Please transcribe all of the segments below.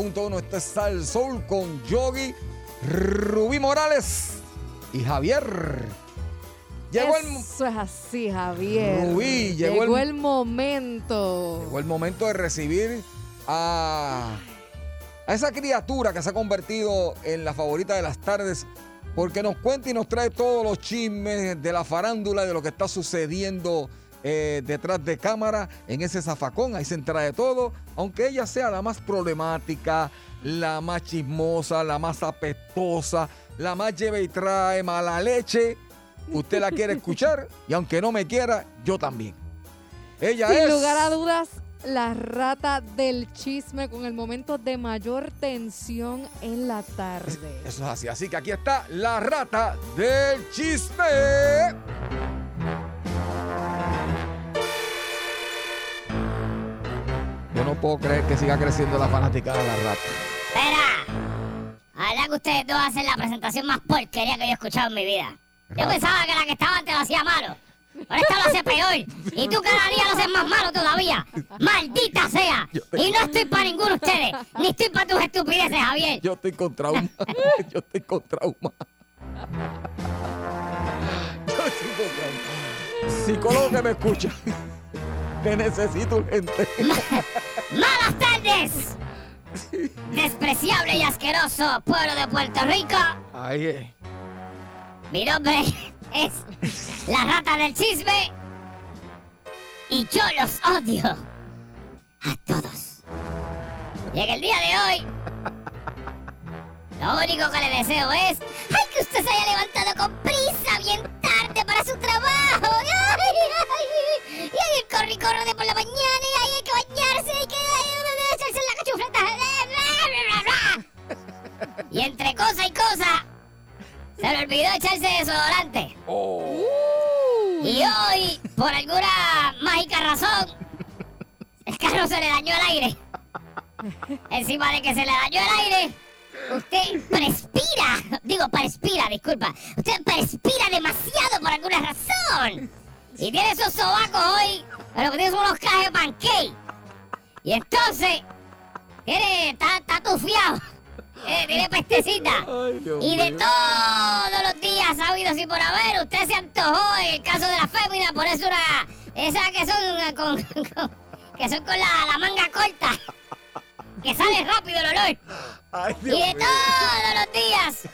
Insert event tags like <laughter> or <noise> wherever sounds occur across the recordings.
Este es Sal sol con Yogi, Rubí Morales y Javier. Eso es así, Javier. Rubí, llegó, llegó el, el, momento. Llegó el momento de recibir a, a esa criatura que se ha convertido en la favorita de las tardes porque nos cuenta y nos trae todos los chismes de la farándula, de lo que está sucediendo eh, detrás de cámara en ese zafacón. Ahí se entera de todo. Aunque ella sea la más problemática, la más chismosa, la más apestosa, la más lleva y trae mala leche. Usted la quiere escuchar <laughs> y aunque no me quiera, yo también. Ella Sin es. lugar a dudas, la rata del chisme con el momento de mayor tensión en la tarde. Eso es así. Así que aquí está la rata del chisme. Puedo creer que siga creciendo la fanática de la rata. Espera. Ojalá que ustedes dos hacen la presentación más porquería que yo he escuchado en mi vida. Yo pensaba que la que estaba antes lo hacía malo. Pero esta lo hace peor. Y tú cada día lo haces más malo todavía. ¡Maldita sea! Y no estoy para ninguno de ustedes. Ni estoy para tus estupideces, Javier. Yo estoy con trauma. <laughs> Yo estoy con trauma. <laughs> Yo estoy con trauma. Psicólogo que me escucha. Te necesito urgente. <laughs> ¡Malas tardes! Despreciable y asqueroso pueblo de Puerto Rico. Ahí es. Mi nombre es la rata del chisme y yo los odio a todos. Y en el día de hoy, lo único que le deseo es ¡ay, que usted se haya levantado con prisa bien tarde para su trabajo! <laughs> ¡Ay, ay! Y hay el corre y corre de por la mañana y hay que bañarse y que ay, echarse en la cachufleta. Y entre cosa y cosa, se le olvidó echarse desodorante. Y hoy, por alguna mágica razón, el carro se le dañó el aire. Encima de que se le dañó el aire, usted respira. Digo, perspira, disculpa. Usted perspira demasiado por alguna razón. Y tiene esos sobacos hoy, pero que tiene unos cajes de pancake. Y entonces, tiene, está, está tufiado. Eh, tiene pestecita. <laughs> Ay, Y de todos los días habidos y por haber, usted se antojó en el caso de la fémina, por eso una. Esas que son con, <laughs> con- que son con la, la manga corta. Que sale rápido el olor. Ay, Y de mío. todos los días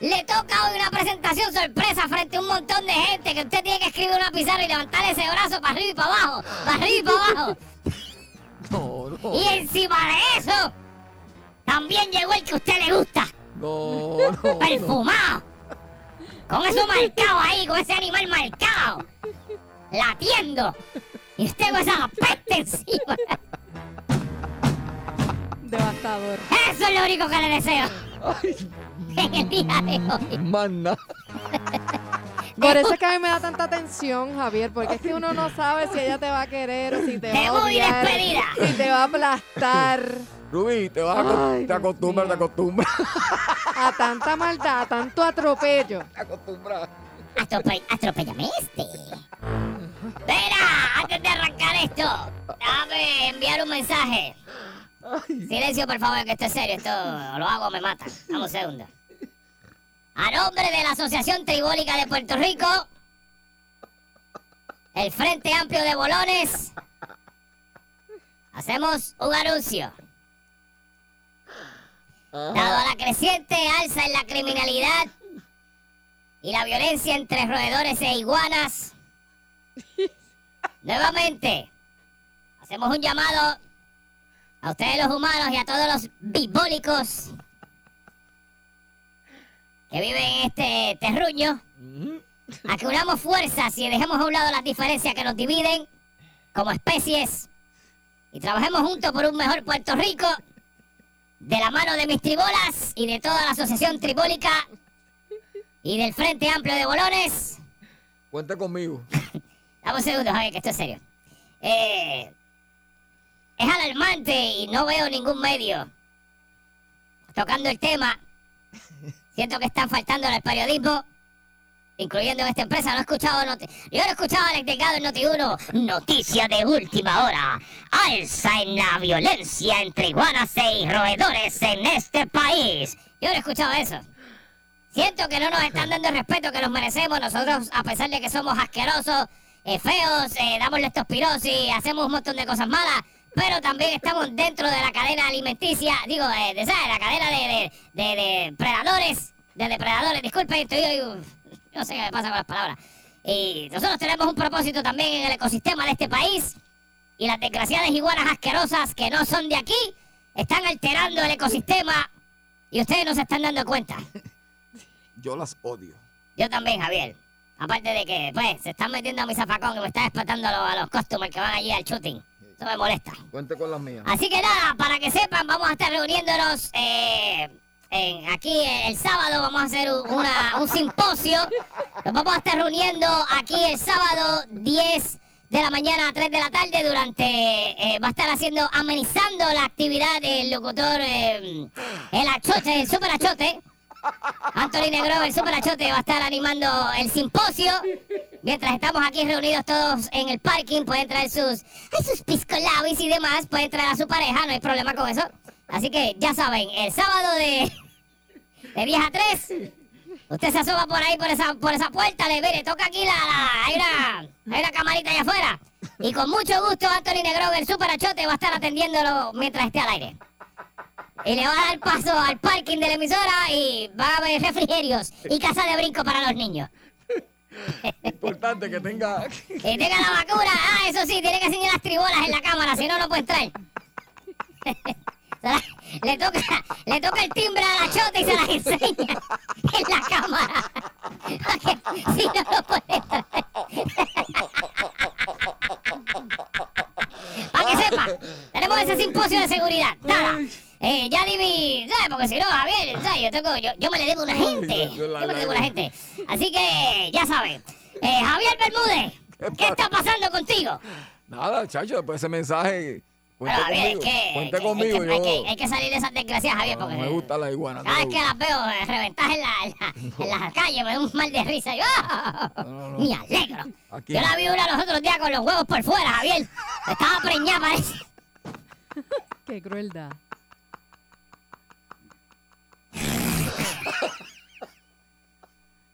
le toca hoy una presentación sorpresa frente a un montón de gente que usted tiene que escribir una pizarra y levantar ese brazo para arriba y para abajo, para arriba y para abajo. No, no. Y encima de eso, también llegó el que a usted le gusta. No, no. perfumado. Con eso marcado ahí, con ese animal marcado. Latiendo. Y usted con esa peste encima. Devastador. Eso es lo único que le deseo Ay, <laughs> en el día de hoy. mana. <laughs> Por eso es que a mí me da tanta tensión, Javier, porque es que uno no sabe si ella te va a querer o si te va a muy odiar, despedida. si te va a aplastar Rubí, te vas a, Ay, te acostumbras, te acostumbras. a tanta maldad, a tanto atropello. Te acostumbras. Atrope atropéllame este. Espera, antes de arrancar esto, déjame enviar un mensaje. Silencio, por favor, que esto es serio. Esto lo hago, me matan. Dame un segundo. A nombre de la Asociación Tribólica de Puerto Rico, el Frente Amplio de Bolones, hacemos un anuncio. Dado la creciente alza en la criminalidad y la violencia entre roedores e iguanas, nuevamente hacemos un llamado a ustedes los humanos y a todos los bibólicos que viven en este terruño a que unamos fuerzas y dejemos a un lado las diferencias que nos dividen como especies y trabajemos juntos por un mejor Puerto Rico de la mano de mis tribolas y de toda la asociación tribólica y del Frente Amplio de Bolones. Cuenta conmigo. <laughs> Dame un segundo, Javier, que esto es serio. Eh, es alarmante y no veo ningún medio tocando el tema. Siento que están faltando el periodismo, incluyendo en esta empresa. No he escuchado Yo no he escuchado al delegado en Noti1. Noticia de última hora. Alza en la violencia entre iguanas e roedores en este país. Yo no he escuchado eso. Siento que no nos están dando el respeto que nos merecemos. Nosotros, a pesar de que somos asquerosos, eh, feos, eh, damos leptospirosis, hacemos un montón de cosas malas, pero también estamos dentro de la cadena alimenticia, digo, eh, de, ¿sabes? La cadena de, de, de- de predadores, de depredadores. Disculpen, estoy hoy, no sé qué me pasa con las palabras. Y nosotros tenemos un propósito también en el ecosistema de este país. Y las desgraciadas iguanas asquerosas que no son de aquí están alterando el ecosistema y ustedes no se están dando cuenta. Yo las odio. Yo también, Javier. Aparte de que, pues, se están metiendo a mi zafacón y me están explotando a los, a los customers que van allí al shooting. Eso me molesta. Cuente con las mías. Así que nada, para que sepan, vamos a estar reuniéndonos eh, en- aquí el sábado. Vamos a hacer un, una- un simposio. Nos vamos a estar reuniendo aquí el sábado 10 de la mañana a 3 de la tarde durante... eh, va a estar haciendo, amenizando la actividad del locutor, eh, el achote, el super achote. Anthony Negro, el super achote, va a estar animando el simposio. Mientras estamos aquí reunidos todos en el parking, pueden traer sus, sus piscolabis y demás, pueden traer a su pareja, no hay problema con eso. Así que ya saben, el sábado de, de 10 a 3, usted se asoma por ahí, por esa, por esa puerta, le mire, toca aquí la, la- hay, una, camarita allá afuera. Y con mucho gusto, Anthony Negro, el super achote, va a estar atendiéndolo mientras esté al aire. Y le va a dar paso al parking de la emisora y va a haber refrigerios y casa de brinco para los niños. <laughs> Importante que tenga. Que tenga la vacuna. Ah, eso sí, tiene que enseñar las tribolas en la cámara, si no, no puede la- <laughs> le, toca, le toca el timbre a la chota y se las enseña en la cámara. Si no, no puede entrar. <laughs> Para que sepa, tenemos ese simposio de seguridad. Nada. Eh, ya di mi. ¿Sabes? Porque si no, Javier, ¿sabes? Yo, tengo, yo, yo me le debo a una gente. yo me le debo a la- una gente. Así que, ya saben. Eh, Javier Bermúdez, ¿qué está pasando contigo? Nada, chacho, después de ese mensaje. Cuente Pero, Javier, conmigo. es que, Cuente hay que- conmigo. hay, yo, que, hay que salir de esas desgracias, Javier, no, porque me gusta la iguana. cada vez que las veo eh, reventadas en la, en la, en la calle, me da un mal de risa. Yo, no, no. <laughs> Me alegro. Aquí- Yo la vi una los otros días con los huevos por fuera, Javier. Estaba preñada, parece. <laughs> Qué crueldad. <laughs>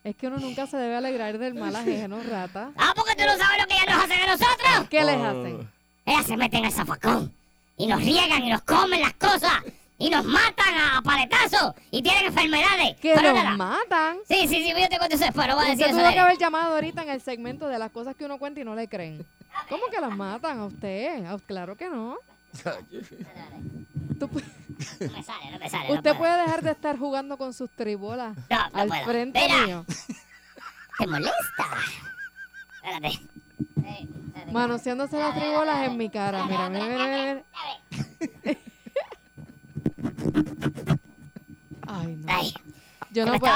Es que uno nunca se debe alegrar del mal ajeno, rata. Ah, porque tú no sabes lo que ellas nos hacen a nosotros. ¿Qué les Oh. hacen? Ellas se meten al zafacón y nos riegan y nos comen las cosas y nos matan a paletazos y tienen enfermedades. Que Pero los nada. matan. Sí, sí, sí, yo te cuento eso después, no voy a decir Usted eso. tuvo que haber llamado ahorita en el segmento de las cosas que uno cuenta y no le creen. ¿Cómo que las matan a usted? A- Claro que no. <laughs> Tú pu- No me sale, no me sale. usted puede dejar de estar jugando con sus tribolas No, no al puedo. frente Mira. mío. ¿Te molesta? Espérate. Eh. Manoseándose las tribolas en mi cara. Mira, mira, mira, mira. Ay, no. Ay, Yo no puedo.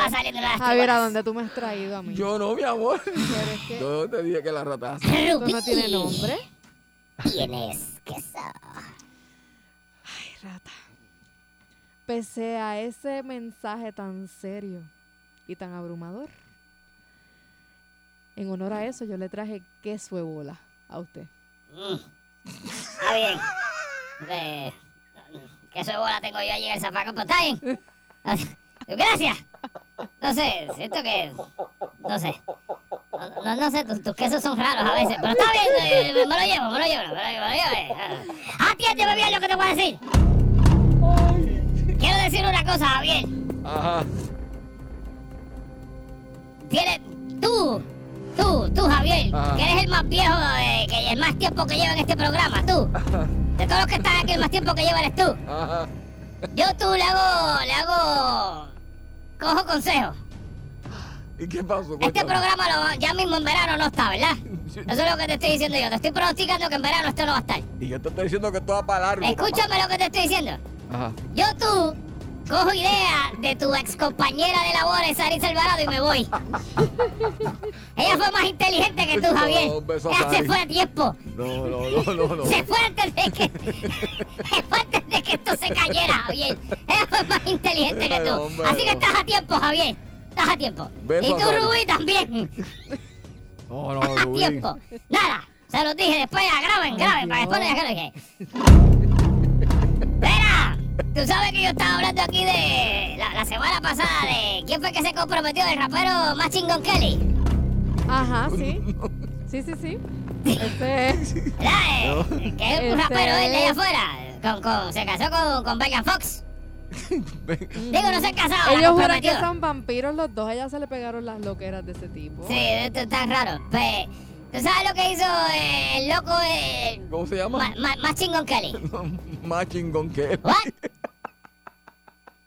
Javier, ¿a dónde tú me has traído a mí? Yo no, mi amor. Es que Yo te dije que la rata hace. esto no tiene nombre. Tienes queso. Ay, rata. Pese a ese mensaje tan serio y tan abrumador, en honor a eso yo le traje queso bola a usted. Está bien. Eh, queso de bola tengo yo allí en el zafacón, pero está bien. <laughs> Gracias. No sé, siento que... No sé. No, no, sé, tus, tus quesos son raros a veces, pero está bien, eh, me, lo llevo, me lo llevo, me lo llevo. Me lo llevo eh. Atiéndeme bien lo que te voy a decir. Decir una cosa, Javier. Ajá. Tienes... Tú, tú, tú, Javier, Ajá. que eres el más viejo, eh, que el más tiempo que lleva en este programa, tú. De todos los que están aquí, el más tiempo que lleva eres tú. Ajá. Yo tú le hago, le hago, cojo consejo. ¿Y qué pasó? Este Cuéntame. programa lo- ya mismo en verano no está, ¿verdad? Eso es lo que te estoy diciendo yo. Te estoy pronosticando que en verano esto no va a estar. Y yo te estoy diciendo que esto va para largo. Escúchame lo que te estoy diciendo. Ajá. Yo tú cojo idea de tu ex compañera de labores, Sarisa Alvarado, y me voy. Ella fue más inteligente que tú, No, Javier. beso a Ella se fue a tiempo. No, no, no, no, no. Se fue antes de que. se fue antes de que esto se cayera, Javier. Ella fue más inteligente que tú. Hombre, Así que estás a tiempo, Javier. Estás a tiempo. Beso y a tú. Rubí, también. No, no, a Rubí. tiempo. Nada. Se los dije después, ya graben, graben, para después no digan que lo dije. Tú sabes que yo estaba hablando aquí de la, la semana pasada de quién fue que se comprometió el rapero más chingón Kelly. Ajá, sí. Sí, sí, sí. Este <laughs> es. ¿Verdad? Eh, Que es un Ese rapero él de allá afuera. Con, con- se casó con, con Megan Fox. <laughs> Digo, no se han casado, Ellos juran que son vampiros los dos. A ella se le pegaron las loqueras de ese tipo. Sí, esto está raro. Pues, ¿tú sabes lo que hizo eh, el loco eh, ¿Cómo se llama? ma- ma- más chingón Kelly? <laughs> Más chingón él. ¿What?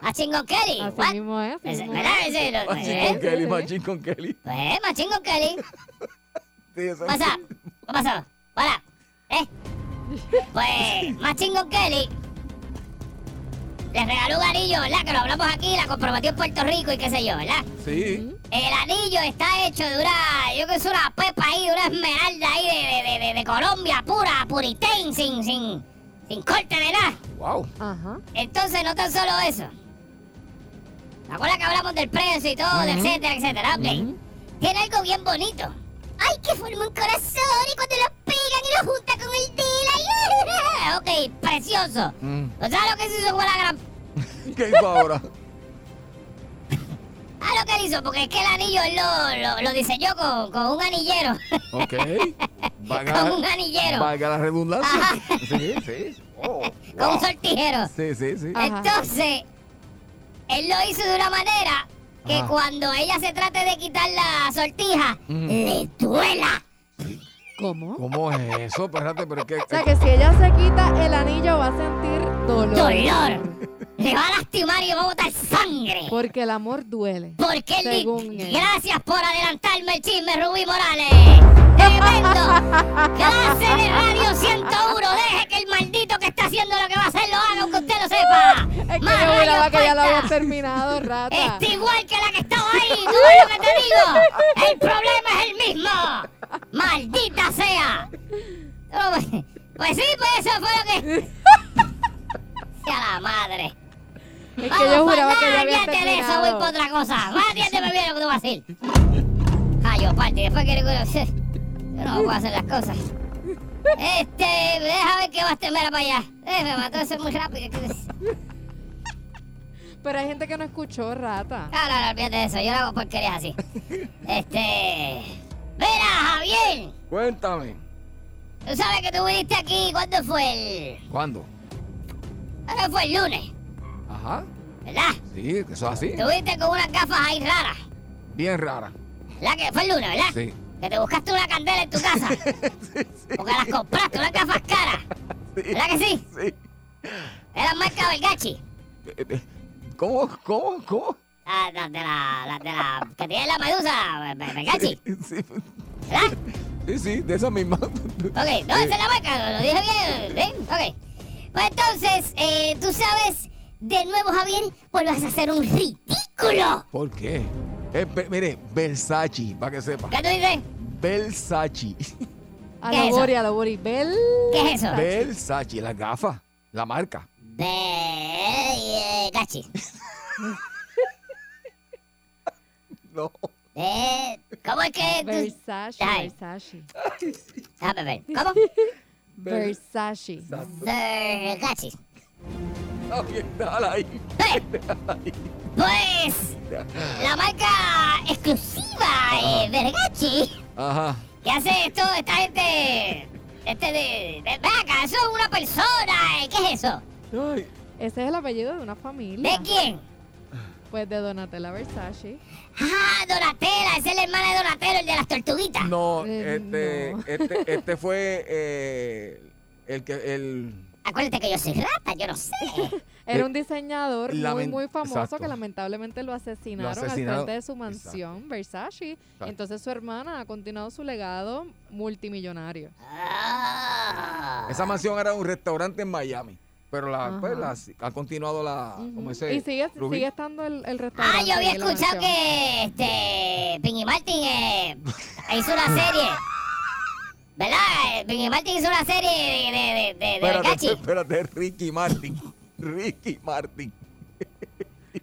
¿Más chingón Kelly? Así ¿What? mismo es. así mismo ¿Verdad? es. Ese, lo- ¿eh? más chingón que él. Pues, más chingón Kelly. Sí, eso ¿Qué pasa? ¿Qué pasó? Hola. ¿Eh? Pues, más chingón Kelly. Le regaló un anillo, ¿verdad? Que lo hablamos aquí, la comprometió en Puerto Rico y qué sé yo, ¿verdad? Sí. El anillo está hecho de una, yo que sé, una pepa ahí, de una esmeralda ahí de, de, de, de Colombia, pura, puritén, sin, sin, sin corte de nada. Wow. Ajá. Entonces, no tan solo eso. ¿Te acuerdas que hablamos del precio y todo, de etcétera, etcétera? Ok. Tiene algo bien bonito. ¡Ay, que forma un corazón! Y cuando lo pegan y lo junta con el deal. ¡ay! ok, precioso. Mm. ¿No sabes lo que se hizo con la gran... <laughs> ¿Qué hizo ahora? <laughs> Ah, lo que él hizo, porque es que el anillo lo, lo, lo diseñó con, con un anillero. Ok. <laughs> con Valga, un anillero. valga la redundancia. Ajá. Sí, sí. Oh, Con un wow. sortijero. Sí, sí, sí. Ajá. Entonces, él lo hizo de una manera que Ajá. cuando ella se trate de quitar la sortija, le duela. ¿Cómo? ¿Cómo es eso? Espérate, pero es que. O sea que si ella se quita el anillo va a sentir dolor. Dolor. Le va a lastimar y va a botar sangre. Porque el amor duele. Porque Según él. Gracias por adelantarme el chisme, Rubí Morales. Tremendo. Clase de Radio 101. Deje que el maldito que está haciendo lo que va a hacer lo haga, aunque usted lo sepa. Es que Más yo que ya lo había terminado, rata. Está igual que la que estaba ahí. ¿Tú ves lo que te digo? El problema es el mismo. Maldita sea. Pues pues sí, pues eso fue lo que... <laughs> Sea la madre. Es que Vamos yo juraba que ya había olvídate de eso, voy por terminado. otra cosa. Atiéndeme bien lo que tú vas a decir. Ay, yo parte, después quiero que yo no puedo hacer las cosas. Este, deja ver que vas temera para allá. Eh, me mató eso muy rápido. Pero hay gente que no escuchó, rata. No, no, no, olvídate de eso, yo no hago porquerías así. Este. Mira, Javier, Cuéntame. tú sabes que tú viniste aquí, ¿cuándo fue el. ¿Cuándo? Que fue el lunes, Ajá. ¿verdad? Sí, eso es así. Tú viniste con unas gafas ahí raras. Bien rara. ¿Verdad que fue el lunes, verdad? Sí. Que te buscaste una candela en tu casa. <laughs> Porque las compraste, unas gafas caras. ¿Verdad que sí? Sí. Eran marca Belgachi. Eh, eh, ¿Cómo? ¿Cómo? ¿Cómo? Las las de la. De la. que tiene la medusa, Be- Belgachi. Sí, ¿Verdad? sí, sí, de esa misma. Ok, no, esa es la marca, lo dije bien, ¿sí? Ok. Pues entonces, eh, tú sabes, de nuevo, Javier, pues vas a hacer un ritico culo. ¿Por qué? Be- mire, Versace, para que sepa. ¿Qué tú dices? Versace. <laughs> A ¿Qué lo es eso? Bori, a lo Bori. Bel. ¿Qué es eso? Versace, las gafas, la marca. Ve, eh, gachi. <laughs> No. Eh, ¿Cómo es que tú...? Versace, Ay. Versace. Déjame ver. ¿Cómo? <laughs> Versace. Vergachi. Está Eh, Pues, la marca exclusiva eh, Vergachi, Ajá. que hace esto, esta gente... Este de... de ven acá, eso es una persona, eh, ¿qué es eso? Ay, Ese es el apellido de una ¿De familia. quién? Pues de Donatella Versace. Ah, Donatella, esa es la hermana de Donatello, el de las tortuguitas. No, Eh, este, no. este, este <laughs> fue eh, el que el Acuérdate que yo soy rata, yo no sé. <laughs> Era un diseñador muy, muy famoso exacto. que lamentablemente lo asesinaron, asesinaron, al frente de su exacto. mansión, Versace. Entonces su hermana ha continuado su legado multimillonario. Ah. esa mansión era un restaurante en Miami, pero la, Ajá. pues, la- ha continuado la como Ujú. ese y sigue, Rubí. sigue estando el, el Ah, restaurante. yo había la escuchado mansión. que este Pingy Martin eh, hizo una serie. ¿Verdad? Pingy Martin hizo una serie de, de, de, de, de Espérate, Vergachi. espérate, Ricky Martin. Ricky Martin.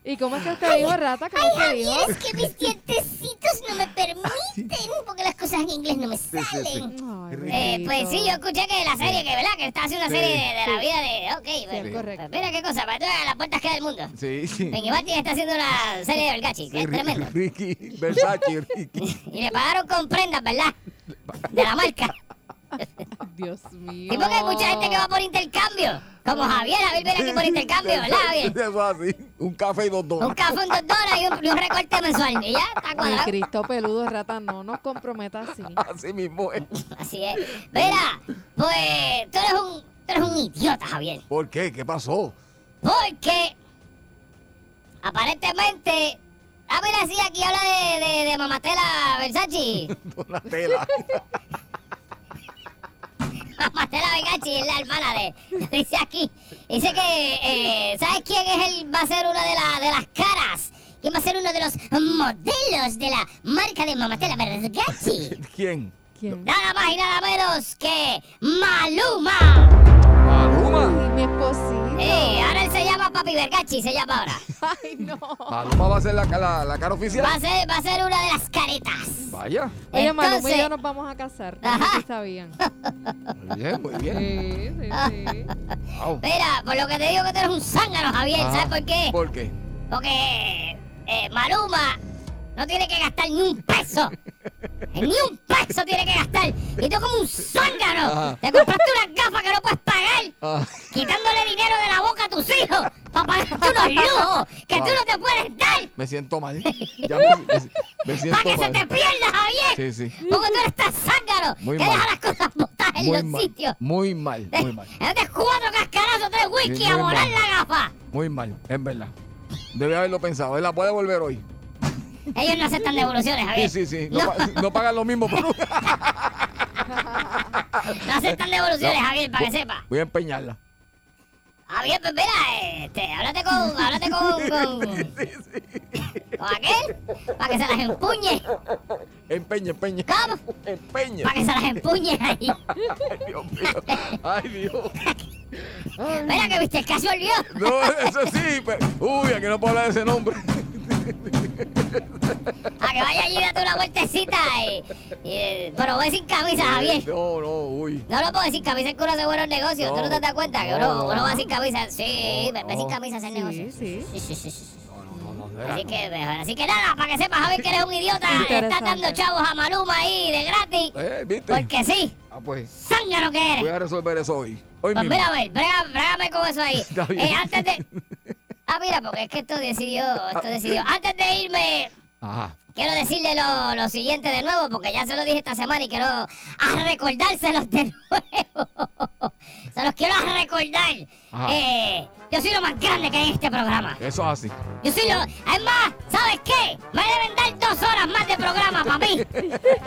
¿Y cómo es que te dijo, Rata? ¿Cómo dijo? Javier, es que mis dientecitos no me permiten, porque las cosas en inglés no me sí, sí. salen. Ay, Eh, pues sí, yo escuché que la serie, que verdad, que está haciendo una Sí. serie de, de la Sí. vida de. Ok, Sí, bueno, es correcto. pues mira qué cosa, para todas las puertas que da el mundo. Sí, sí. Pingy Martin está haciendo una serie de Vergachi, que Sí, es tremendo. Ricky, Versace, Ricky. <laughs> Y le pagaron con prendas, ¿verdad? De la marca. Dios mío. Y porque hay mucha gente que va por intercambio. Como Javier, Javier viene aquí por intercambio, <laughs> ¿verdad, Javier? Eso es así. Un café y dos Un dólares. café, un dos dólares y un, y un recorte mensual. Y ya está cuadrado. Cristo peludo, Rata, no nos comprometa así. <laughs> Así mismo es. Así es. Mira, pues tú eres un, tú eres un idiota, Javier. ¿Por qué? ¿Qué pasó? Porque aparentemente. Ah, mira, sí, aquí habla de, de, de Mamatela Versace. <laughs> Donatella. <laughs> Mamatela Versace es la hermana de. Dice aquí. Dice que. eh, ¿Sabes quién es el, va a ser una de, la- de las caras? ¿Quién va a ser uno de los modelos de la marca de Mamatela Versace? <laughs> ¿Quién? ¿Quién? Nada más y nada menos que Maluma. Maluma. Ay, mi esposito. Eh, ahora Papi Vergachi, se llama ahora. <laughs> Ay, no. Maluma va a ser la, la, la cara Va oficial. a ser, va a ser una de las caretas. Vaya. Oye, Maluma y Entonces- yo nos vamos a casar. <laughs> No sé Ajá. si sabían. Muy bien, muy bien. Sí, sí, sí. Wow. Mira, por lo que te digo que tú eres un zángano, Javier, Ah, ¿sabes por qué? ¿Por qué? Porque eh, Maluma no tiene que gastar ni un peso. <laughs> Ni un peso tiene que gastar. Y tú como un zángano. Ajá. Te compraste unas gafas que no puedes pagar. Ah, Quitándole dinero de la boca a tus hijos. Para pagarte unos <laughs> lujos que tú Ah. no te puedes dar. me siento mal. <laughs> Ya me, me- me siento Para que se te pierda, Javier. Sí, sí. Porque tú eres tan zángano Muy que mal. deja las cosas botadas en Muy los mal. sitios. Muy mal, muy mal. Date cuatro cascarazos, tres whisky Sí, a volar mal. la gafa. Muy mal, es verdad. Debe haberlo pensado. Él la puede volver hoy. Ellos no aceptan devoluciones, Sí, Javier. sí, sí. No, No, no pagan lo mismo por no aceptan devoluciones, No. Javier, para que sepa. Voy a empeñarla. Javier, pues mira, este, háblate con, háblate con, <laughs> con, con aquel, para que se las empuñe. Empeña, empeña. ¿Cómo? Empeña. Para que se las empuñe ahí. <laughs> Ay, Dios mío. Ay, Dios. Mira que viste, el caso olvidó. No, eso sí. pero- Uy, aquí no puedo hablar de ese nombre. <laughs> A que vaya allí y date una vueltecita. Y, y- pero voy sin camisa, Javier. No, no, uy. No lo puedo sin camisa, es que uno hace buenos negocios. ¿Tú no te das cuenta? Que No, uno, no. uno va sin camisa. Sí, No, ve, sin no. camisa a hacer Sí, negocios. sí. Sí, sí, sí, sí. No, no, no, no. Así que, mejor. así que nada, para que sepas, Javier, que eres un idiota. Estás dando chavos a Maluma ahí de gratis. Eh, ¿viste? Porque sí, Ah, pues. zángano que eres. Voy a resolver eso hoy. Hoy Pues mismo. mira, a ver, brégame con eso ahí. <laughs> Está bien. Eh, antes de. Ah, mira, porque es que esto decidió, esto decidió. Antes de irme, Ajá. Quiero decirle lo, lo siguiente de nuevo, porque ya se lo dije esta semana y quiero a recordárselos de <laughs> nuevo. se los quiero a recordar. Eh, yo soy lo más grande que hay en este programa. Eso es así. Yo soy lo... Es más, ¿sabes qué? Me deben dar dos horas más de programa para mí.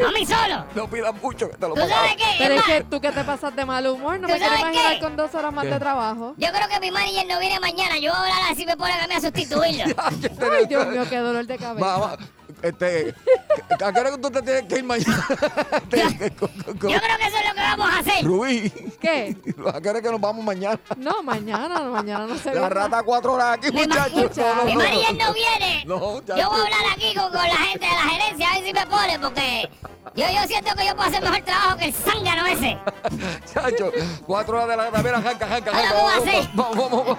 A mí solo. No pidas mucho que te lo ¿Tú sabes qué? Pero Es es que más, tú que te pasas de mal humor, no ¿Tú me quiero sabes imaginar qué? con dos horas más ¿Qué? de trabajo. yo creo que mi manager no viene mañana. Yo voy a hablar así me ponen a mí a sustituirlo. <laughs> Ay, Dios mío, qué dolor de cabeza. Mamá, este, ¿a qué hora que tú te tienes que ir mañana? <laughs> Con- Yo creo que eso es lo que vamos a hacer. Rubí, ¿Qué? ¿a qué hora que nos vamos mañana? No, mañana, no, mañana no se La rata cuatro horas aquí, muchachos. mi manager no viene. No, ya yo voy a hablar aquí con, con la gente de la gerencia a ver si me pone, porque yo, yo siento que yo puedo hacer mejor trabajo que el zángano ese. <laughs> Chacho, cuatro horas de la rata. Mira, janca, janca, Ahora janca. vamos a Vamos, hacer. vamos, vamos, vamos.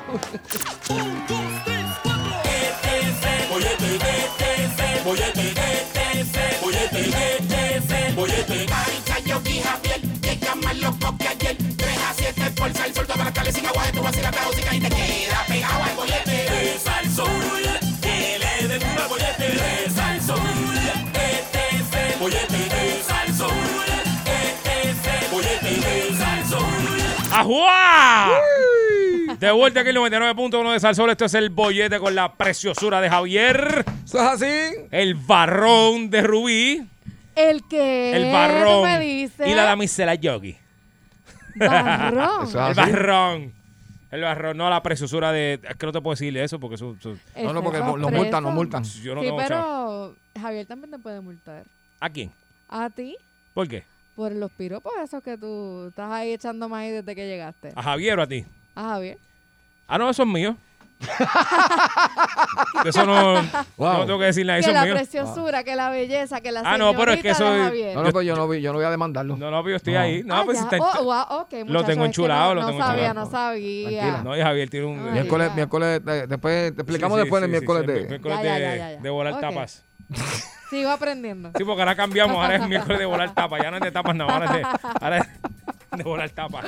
Un. ETC, bollete, ETC, bollete, bollete, ETC, bollete. Maricha, yo y Javier, que más que ayer. 3 a 7 por sal, sol, todas las tardes sin agua, tú vas a música y te queda pegado al bollete. De Salsoul, que le den al bollete. De Salsoul, ETC, bollete, de Salsoul, ETC, bollete, de Salsoul. ¡Ajuá! De vuelta aquí el 99.1 de Salsol. Esto es el bollete con la preciosura de Javier. Eso es así. El barrón de Rubí. El que El tú barrón. me dices. Y la damisela Yogi. Barrón. <laughs> Eso es El barrón. El barrón, no la preciosura de. Es que no te puedo decirle eso porque eso. eso- No, no, porque nos multan, nos preso. multan. yo no sí, tengo chavo. pero Javier también te puede multar. ¿A quién? A ti, ¿Por qué? por los piropos esos que tú estás ahí echando maíz desde que llegaste. ¿A Javier o a ti? A Javier. Ah, no, eso es mío. <laughs> eso no. Wow. No tengo que decirle nada, Que eso es la mío. preciosura, que la belleza, que la Ah, no, pero es que Javier. No, no, pues yo no, vi- yo no voy a demandarlo. No, no, pero yo estoy No. ahí. No, Ah, pues ya. si está- Oh, wow, Lo tengo que enchulado, no, lo no tengo sabía, enchulado. no sabía. Tranquila. No, y Javier tiene un. Ay, Miércoles, ya. miércoles, después te explicamos Sí, sí, después sí, el sí, miércoles sí, de. el miércoles Ya, de, ya, ya, ya. de volar Ok. tapas. Sigo aprendiendo. Sí, porque ahora cambiamos, ahora es <laughs> miércoles de volar tapas. Ya no es de tapas, no, ahora es de, ahora es <laughs> de volar tapas.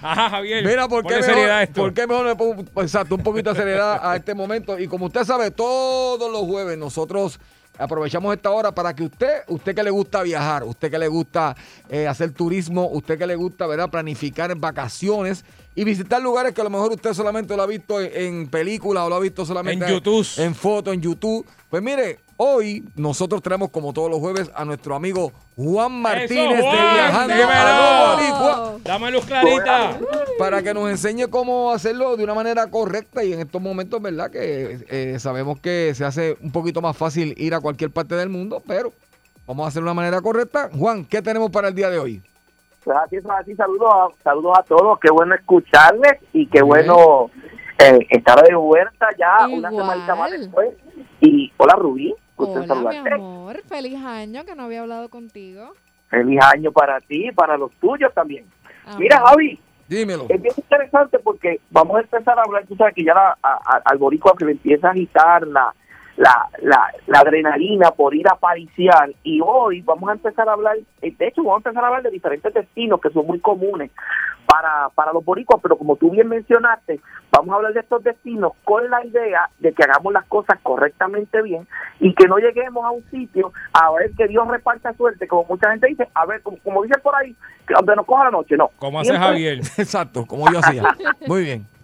Ajá, Javier. Mira, ¿por qué, mejor, esto. ¿por qué mejor le exacto, un poquito de seriedad a este momento? Y como usted sabe, todos los jueves nosotros aprovechamos esta hora para que usted, usted que le gusta viajar, usted que le gusta eh, hacer turismo, usted que le gusta, ¿verdad?, planificar vacaciones y visitar lugares que a lo mejor usted solamente lo ha visto en, en película o lo ha visto solamente En YouTube. en foto, en YouTube. Pues mire, hoy nosotros traemos como todos los jueves a nuestro amigo Juan Martínez de Juan, Viajando dímelo. a Boricua Dame luz clarita. para que nos enseñe cómo hacerlo de una manera correcta y en estos momentos, ¿verdad? Que eh, sabemos que se hace un poquito más fácil ir a cualquier parte del mundo, pero vamos a hacerlo de una manera correcta. Juan, ¿qué tenemos para el día de hoy? Pues así, pues así, saludos a, saludos a todos, qué bueno escucharles y qué Bien. bueno eh, estar de vuelta ya una Igual. semanita más después. Y hola Rubí, gusto Hola, mi saludarte. amor. Feliz año que no había hablado contigo. Feliz año para ti y para los tuyos también. Amén. Mira Javi, Dímelo. es bien interesante porque vamos a empezar a hablar, tú sabes que ya la- a- a- al boricua que le empieza a agitar la, la, la, la adrenalina por ir a pariciar y hoy vamos a empezar a hablar, eh, de hecho vamos a empezar a hablar de diferentes destinos que son muy comunes para, para los boricuas, pero como tú bien mencionaste, vamos a hablar de estos destinos con la idea de que hagamos las cosas correctamente bien y que no lleguemos a un sitio a ver que Dios reparta suerte, como mucha gente dice, a ver, como, como dicen por ahí, que donde nos coja la noche, no. Como hace Javier. <laughs> Exacto, como yo hacía. <laughs> Muy bien.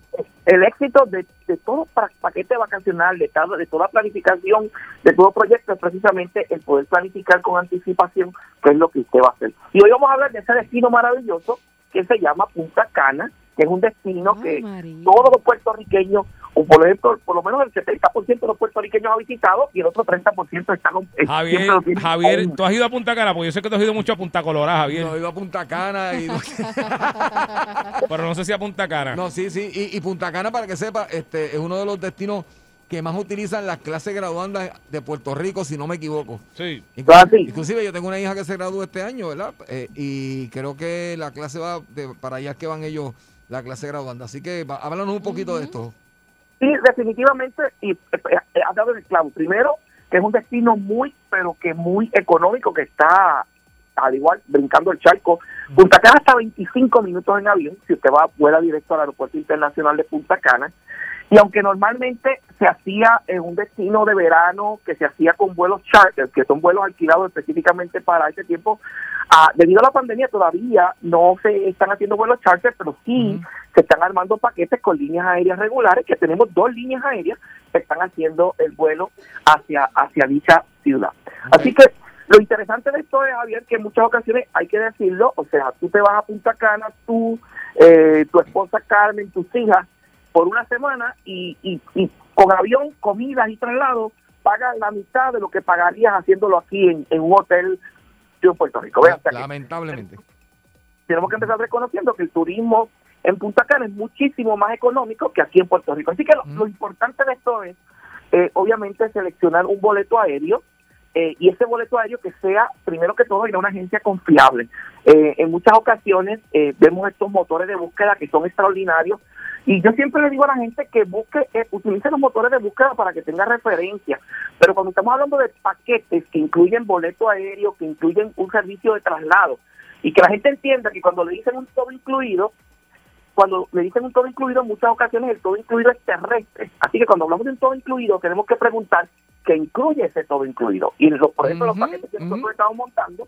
El éxito de, de todo pa- paquete vacacional, de, cada- de toda planificación, de todo proyecto, es precisamente el poder planificar con anticipación, que es lo que usted va a hacer. Y hoy vamos a hablar de ese destino maravilloso que se llama Punta Cana, que es un destino Ay, que María. todos los puertorriqueños, o por ejemplo, por lo menos el 70% de los puertorriqueños ha visitado y el otro 30% están eh, Javier, Javier, aún. tú has ido a Punta Cana, porque yo sé que tú has ido mucho a Punta Colorada, Javier. No, iba a Punta Cana y... <laughs> Pero no sé si a Punta Cana. No, sí, sí. Y, y Punta Cana, para que sepa, este es uno de los destinos que más utilizan las clases graduandas de Puerto Rico, si no me equivoco. Sí. Ah, sí. Inclusive yo tengo una hija que se graduó este año, ¿verdad? Eh, y creo que la clase va de, para allá es que van ellos, la clase graduanda. Así que háblanos un poquito de esto. Sí, definitivamente, y eh, eh, has dado el clavo. Primero, que es un destino muy, pero que muy económico, que está, al igual, brincando el charco. Punta Cana hasta 25 minutos en avión, si usted va, vuela directo al aeropuerto internacional de Punta Cana. Y aunque normalmente se hacía en un destino de verano, que se hacía con vuelos charter, que son vuelos alquilados específicamente para ese tiempo, ah, debido a la pandemia todavía no se están haciendo vuelos charter, pero sí se están armando paquetes con líneas aéreas regulares, que tenemos dos líneas aéreas que están haciendo el vuelo hacia, hacia dicha ciudad. Así que lo interesante de esto es, Javier, que en muchas ocasiones hay que decirlo, o sea, tú te vas a Punta Cana, tú, eh, tu esposa Carmen, tus hijas, por una semana y, y, y con avión, comidas y traslados, pagas la mitad de lo que pagarías haciéndolo aquí en, en un hotel en Puerto Rico. Vean, Lamentablemente. tenemos que empezar reconociendo que el turismo en Punta Cana es muchísimo más económico que aquí en Puerto Rico. Así que lo, lo importante de esto es, eh, obviamente, seleccionar un boleto aéreo eh, y ese boleto aéreo que sea, primero que todo, ir a una agencia confiable. Eh, en muchas ocasiones eh, vemos estos motores de búsqueda que son extraordinarios y yo siempre le digo a la gente que busque, eh, utilice los motores de búsqueda para que tenga referencia. Pero cuando estamos hablando de paquetes que incluyen boleto aéreo, que incluyen un servicio de traslado, y que la gente entienda que cuando le dicen un todo incluido, cuando le dicen un todo incluido, en muchas ocasiones el todo incluido es terrestre. Así que cuando hablamos de un todo incluido, tenemos que preguntar qué incluye ese todo incluido. Y por ejemplo, los paquetes que nosotros estamos montando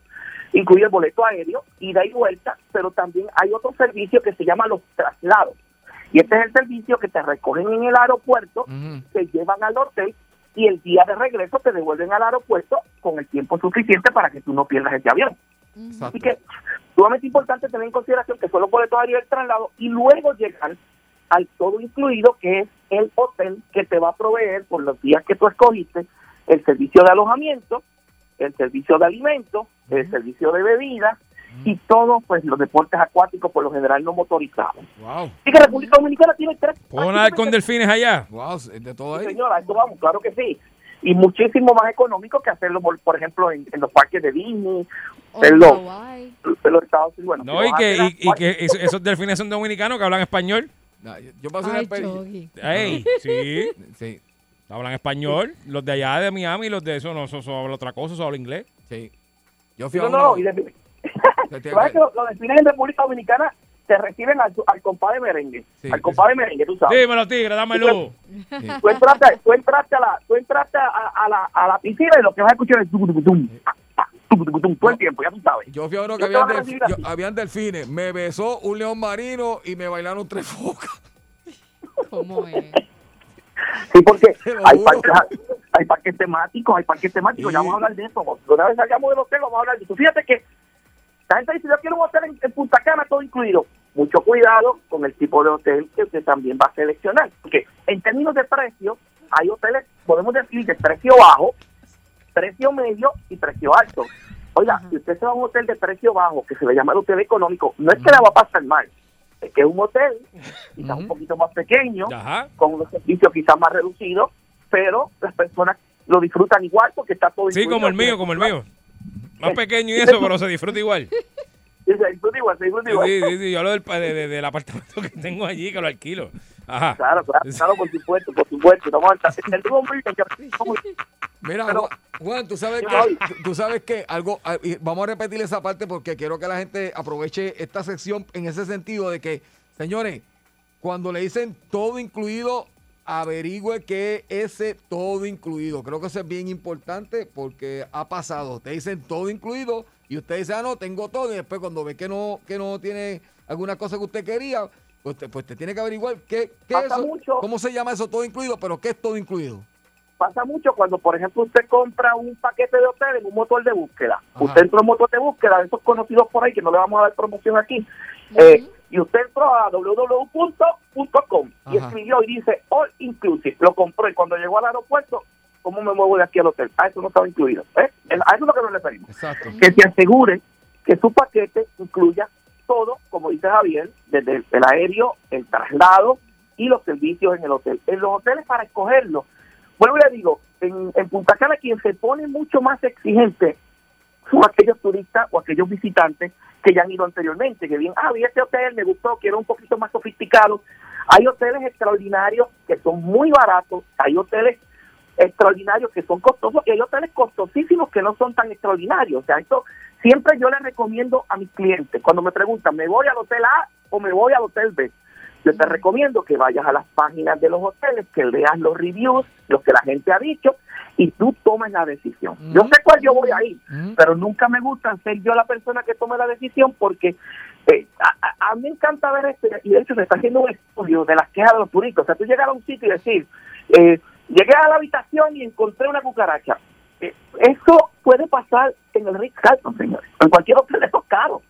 incluye el boleto aéreo, ida y vuelta, pero también hay otro servicio que se llama los traslados. Y este es el servicio que te recogen en el aeropuerto, te llevan al hotel y el día de regreso te devuelven al aeropuerto con el tiempo suficiente para que tú no pierdas ese avión. Así que sumamente importante tener en consideración que los boletos aéreos del traslado y luego llegar al todo incluido, que es el hotel que te va a proveer por los días que tú escogiste el servicio de alojamiento, el servicio de alimentos, el servicio de bebidas y todos pues los deportes acuáticos por lo general no motorizados. Wow. Así que República Dominicana tiene tres ¿Puedo nadar con delfines allá? Wow, de todo Sí, ahí. señora, esto vamos, claro que sí. Y muchísimo más económico que hacerlo, por, por ejemplo, en, en los parques de Disney, O en los, en los Estados Unidos. Bueno, No, si y a que, y, y que esos, esos delfines son dominicanos que hablan español. Nah, yo- Yo pasé una Ay, experiencia. Chogui. Ey, sí, Sí, hablan español. Los de allá de Miami, los de eso no, eso, eso habla otra cosa, eso habla inglés. sí. Yo fui a No, uno. no, y de- ¿sabes que los, los delfines en República Dominicana te reciben al, al compadre merengue? Sí, al compadre merengue, tú sabes. Dímelo, tigre, dame luz. sí. Tú entraste, tú entraste, a, la, tú entraste a, a la, a la piscina y lo que vas a escuchar es tucutucutum, tucutucutum, todo el tiempo, ya tú sabes. Yo fui a uno que habían, delf- yo- habían delfines. Me besó un león marino y me bailaron tres focas. ¿Cómo es? <laughs> Sí, porque lo hay parques, hay parques temáticos, hay parques temáticos, Sí. ya vamos a hablar de eso. Una vez salgamos del hotel, vamos a hablar de eso. Fíjate que la gente dice, yo quiero un hotel en, en Punta Cana, todo incluido. Mucho cuidado con el tipo de hotel que usted también va a seleccionar. Porque en términos de precio, hay hoteles, podemos decir, de precio bajo, precio medio y precio alto. Oiga, si usted se va a un hotel de precio bajo, que se le llama el hotel económico, no es que la va a pasar mal, es que es un hotel, quizás un Ujú. poquito más pequeño, Ajá. con unos servicios quizás más reducidos, pero las personas lo disfrutan igual porque está todo Sí, como el mío, como el mío. Más pequeño y eso, pero se disfruta igual. <laughs> Sí, se disfruta igual, se disfruta igual. Sí, sí, sí, yo hablo del, pa- de- de- del apartamento que tengo allí, que lo alquilo. Ajá. Claro, claro, claro, por supuesto, por supuesto. Estamos Mira, Pero- Juan, tú sabes que, tú- sabes que algo, ah, vamos a repetir esa parte porque quiero que la gente aproveche esta sección en ese sentido de que, señores, cuando le dicen todo incluido, averigüe qué es ese todo incluido. Creo que eso es bien importante porque ha pasado. Te dicen todo incluido y usted dice, ah, no, tengo todo. Y después cuando ve que no, que no tiene alguna cosa que usted quería, pues te, pues te tiene que averiguar qué, qué es Pasa eso, mucho. cómo se llama eso todo incluido, pero qué es todo incluido. Pasa mucho cuando, por ejemplo, usted compra un paquete de hotel en un motor de búsqueda. Ajá. Usted entró en un motor de búsqueda, de esos conocidos por ahí, que no le vamos a dar promoción aquí. Eh, y usted entró a www.com y escribió y dice All Inclusive. Lo compró y cuando llegó al aeropuerto, ¿cómo me muevo de aquí al hotel? A eso no estaba incluido. ¿eh? A eso es lo que nos referimos. Exacto. que se asegure que su paquete incluya todo, como dice Javier, desde el, el aéreo, el traslado y los servicios en el hotel. En los hoteles para escogerlo, vuelvo y le digo, en, en Punta Cana quien se pone mucho más exigente son aquellos turistas o aquellos visitantes que ya han ido anteriormente, que bien, ah, vi este hotel, me gustó, quiero un poquito más sofisticado. Hay hoteles extraordinarios que son muy baratos, hay hoteles extraordinarios que son costosos y hay hoteles costosísimos que no son tan extraordinarios. O sea, esto siempre yo les recomiendo a mis clientes, cuando me preguntan, ¿me voy al hotel A o me voy al hotel B? Yo te recomiendo que vayas a las páginas de los hoteles, que leas los reviews, lo que la gente ha dicho, y tú tomes la decisión. Yo sé cuál yo voy a ir, pero nunca me gusta ser yo la persona que tome la decisión porque eh, a, a- a mí me encanta ver esto, y de hecho se está haciendo un estudio de las quejas de los turistas. O sea, tú llegar a un sitio y decir, eh, llegué a la habitación y encontré una cucaracha. Eh, eso puede pasar en el Ritz Carlton, señores, en cualquier hotel de estos caros.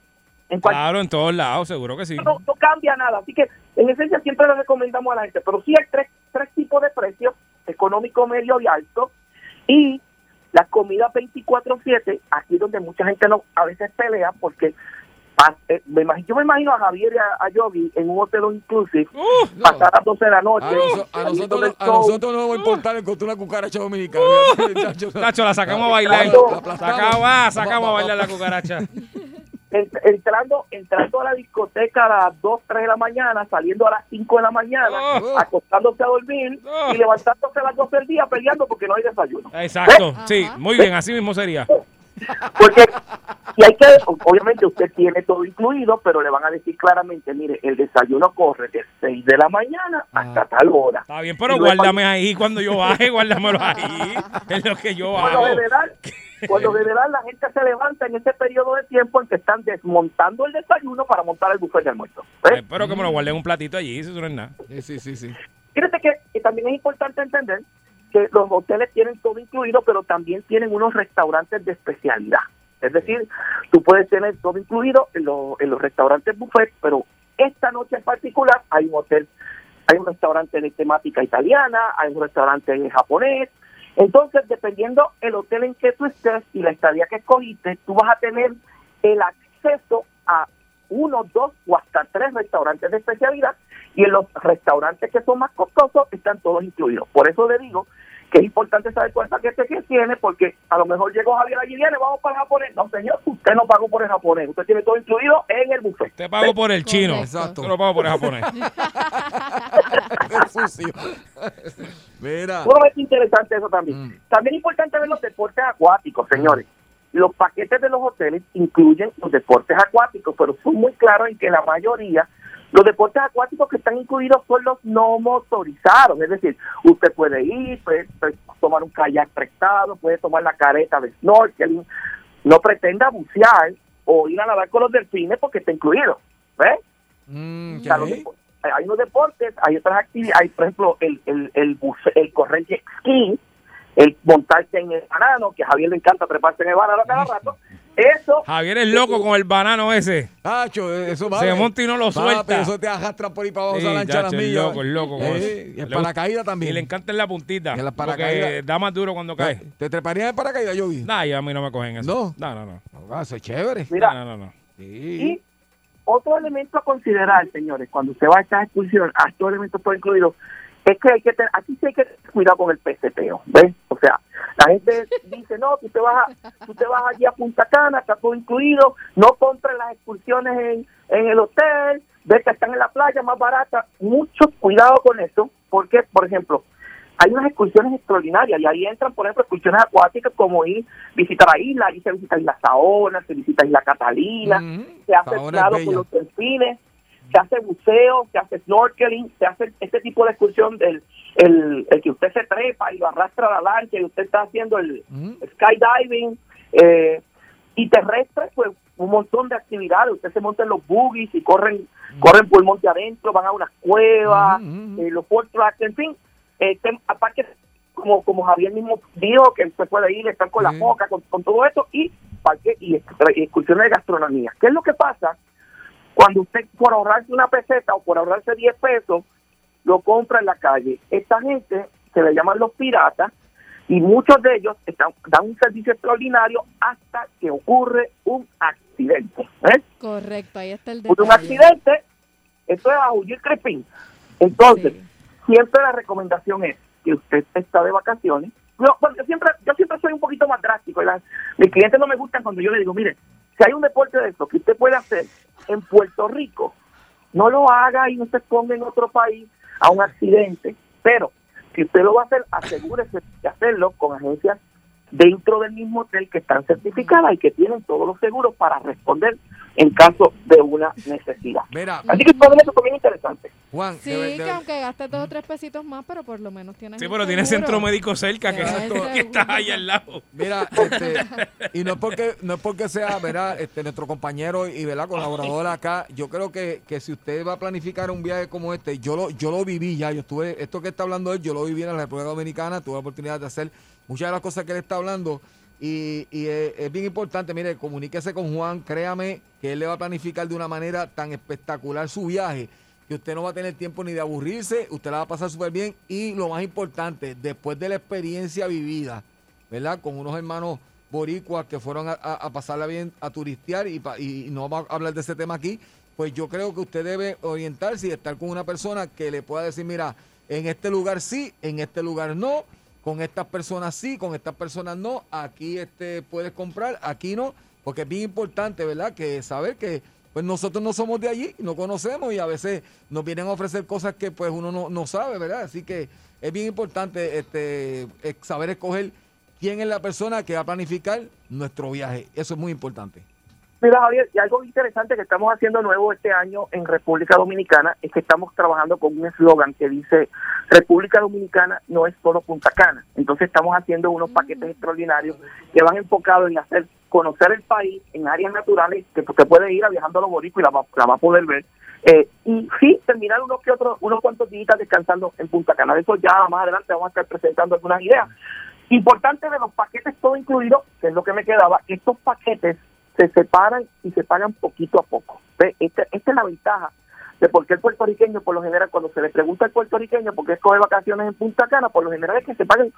En cualquier Claro, en todos lados, seguro que sí. no, no cambia nada. Así que, en esencia, siempre le recomendamos a la gente. Pero sí hay tres, tres tipos de precios: económico, medio y alto. Y la comida 24-7, aquí es donde mucha gente no, a veces pelea porque. pa- eh, me imagino, yo me imagino a Javier y a, a Yogi en un hotel inclusive Uh, pasar a las 12 de la noche. A, noso- a nosotros, no- a nosotros no nos va a importar encontrar una cucaracha dominicana. <laughs> Chacho, Nacho, la sacamos a bailar. Claro. Sacamos, ah, sacamos a bailar la cucaracha. <laughs> Ent- entrando entrando a la discoteca a las 2, 3 de la mañana, saliendo a las 5 de la mañana, Oh. acostándose a dormir Oh. y levantándose a las 12 del día peleando porque no hay desayuno. Exacto, sí, muy bien, así mismo sería. <laughs> Porque y hay que, obviamente usted tiene todo incluido, pero le van a decir claramente, mire, el desayuno corre de 6 de la mañana hasta tal hora. Está bien, pero guárdame ahí cuando yo baje, guárdamelo ahí. <laughs> Es lo que yo lo hago. general, por lo general la gente se levanta en ese periodo de tiempo en que están desmontando el desayuno para montar el buffet de almuerzo. ¿ves? Espero que me lo guarden un platito allí, si eso no es nada. Sí, sí, sí. Fíjate que, que también es importante entender que los hoteles tienen todo incluido, pero también tienen unos restaurantes de especialidad. Es decir, tú puedes tener todo incluido en, los- en los restaurantes buffet, pero esta noche en particular hay un hotel, hay un restaurante de temática italiana, hay un restaurante japonés. Entonces, dependiendo el hotel en que tú estés y la estadía que escogiste, tú vas a tener el acceso a uno, dos o hasta tres restaurantes de especialidad y en los restaurantes que son más costosos están todos incluidos. Por eso le digo que es importante saber cuál paquete que tiene, porque a lo mejor llegó Javier allí y viene, vamos para el japonés. No, señor, usted no pagó por el japonés, usted tiene todo incluido en el buffet. Te pago por el chino. Correcto. Exacto. Yo lo pago por el japonés. <laughs> Qué sucio. Mira. Sumamente interesante eso también. Mm. También es importante ver los deportes acuáticos, señores. Los paquetes de los hoteles incluyen los deportes acuáticos, pero son muy claros en que la mayoría, los deportes acuáticos que están incluidos son los no motorizados. Es decir, usted puede ir, puede, puede tomar un kayak prestado, puede tomar la careta de snorkeling. No pretenda bucear o ir a nadar con los delfines porque está incluido. ¿Ves? Mm, O sea, hay unos deportes, hay otras actividades, hay por ejemplo el, el, el, buce- el correr jet ski, el montarse en el banano, que a Javier le encanta treparse en el banano cada rato, eso, Javier es loco con el banano ese. Tacho, eso va. Se monta y no lo Papi, suelta. Eso te arrastra por ahí para abajo Sí, esa lancha a las millas. loco, el loco con Eh, eso. Y el paracaídas también. Y le encanta en la puntita. Y en la porque paracaídas. da más duro cuando cae. ¿Te treparías en paracaídas, Yogi? Nah, y a mí no me cogen eso. No. No, no, no. Eso es chévere. mira, No, no, no. Sí. y otro elemento a considerar, señores, cuando usted va a esta excursión, a estos elementos todo incluidos, es que hay que tener, aquí sí hay que tener cuidado con el peseteo, ¿ves? O sea, la gente dice, no, tú te vas, a, tú te vas allí a Punta Cana, está todo incluido, no compres las excursiones en, en el hotel, ves que están en la playa más barata, mucho cuidado con eso, porque, por ejemplo, hay unas excursiones extraordinarias y ahí entran, por ejemplo, excursiones acuáticas como ir visitar a isla, ahí se visita Isla Saona, se visita Isla Catalina, Ujú. se hace Saona bella. con los delfines, se hace buceo, se hace snorkeling, se hace este tipo de excursión del el, el que usted se trepa y lo arrastra a la lancha y usted está haciendo el Ujú. skydiving eh, y terrestre, pues un montón de actividades. Usted se monta en los buggies y corren corren por el monte adentro, van a unas cuevas, ujú. eh, los four tracks, en fin. Este, aparte, como como Javier mismo dijo, que usted puede ir, estar con la Sí. foca, con, con todo esto, y parque y excursiones de gastronomía. ¿Qué es lo que pasa? Cuando usted, por ahorrarse una peseta o por ahorrarse 10 pesos, lo compra en la calle. Esta gente se le llaman los piratas y muchos de ellos están, dan un servicio extraordinario hasta que ocurre un accidente. ¿eh? Correcto, ahí está el Ocurre un detalle. accidente, esto es a huir crepín. Entonces, Sí. siempre la recomendación es que usted está de vacaciones. Yo, bueno, yo siempre yo siempre soy un poquito más drástico. la- mis clientes no me gustan cuando yo les digo, mire, si hay un deporte de esto que usted puede hacer en Puerto Rico, no lo haga y no se ponga en otro país a un accidente. Pero si usted lo va a hacer, asegúrese de hacerlo con agencias dentro del mismo hotel que están certificadas y que tienen todos los seguros para responder en caso de una necesidad. Mira, Así que todo eso también es interesante. Juan, Sí, de ver- de que aunque gastes dos o tres pesitos más, pero por lo menos tienes Sí, pero tiene seguro. centro médico cerca, que, Tienes que seguro. está ahí al lado. Mira, este, y no es porque no es porque sea, ¿verdad? Este, nuestro compañero y verdad colaborador acá, yo creo que, que si usted va a planificar un viaje como este, yo lo yo lo viví ya, yo estuve esto que está hablando él, yo lo viví en la República Dominicana, tuve la oportunidad de hacer muchas de las cosas que él está hablando y, y es, es bien importante, mire, comuníquese con Juan, créame que él le va a planificar de una manera tan espectacular su viaje que usted no va a tener tiempo ni de aburrirse, usted la va a pasar súper bien y lo más importante, después de la experiencia vivida, ¿verdad? Con unos hermanos boricuas que fueron a, pasarla bien, a turistear y, y no vamos a hablar de ese tema aquí, pues yo creo que usted debe orientarse y estar con una persona que le pueda decir, mira, en este lugar sí, en este lugar no, con estas personas sí, con estas personas no, aquí este puedes comprar, aquí no, porque es bien importante, ¿verdad? Que saber que pues nosotros no somos de allí, no conocemos y a veces nos vienen a ofrecer cosas que pues uno no, no sabe, ¿verdad? Así que es bien importante este eh, saber escoger quién es la persona que va a planificar nuestro viaje. Eso es muy importante. Mira, Javier, y algo interesante que estamos haciendo nuevo este año en República Dominicana es que estamos trabajando con un eslogan que dice República Dominicana no es solo Punta Cana. Entonces estamos haciendo unos paquetes extraordinarios que van enfocados en hacer conocer el país en áreas naturales que usted puede ir a viajando a los boricos y la va, la va a poder ver. Eh, y sí, terminar unos que otros, unos cuantos días descansando en Punta Cana. De eso ya más adelante vamos a estar presentando algunas ideas. Importante de los paquetes todo incluido, que es lo que me quedaba, estos paquetes se separan y se pagan poquito a poco. Esta, es la ventaja de por qué el puertorriqueño, por lo general, cuando se le pregunta al puertorriqueño por qué escoge vacaciones en Punta Cana, por lo general es que se paguen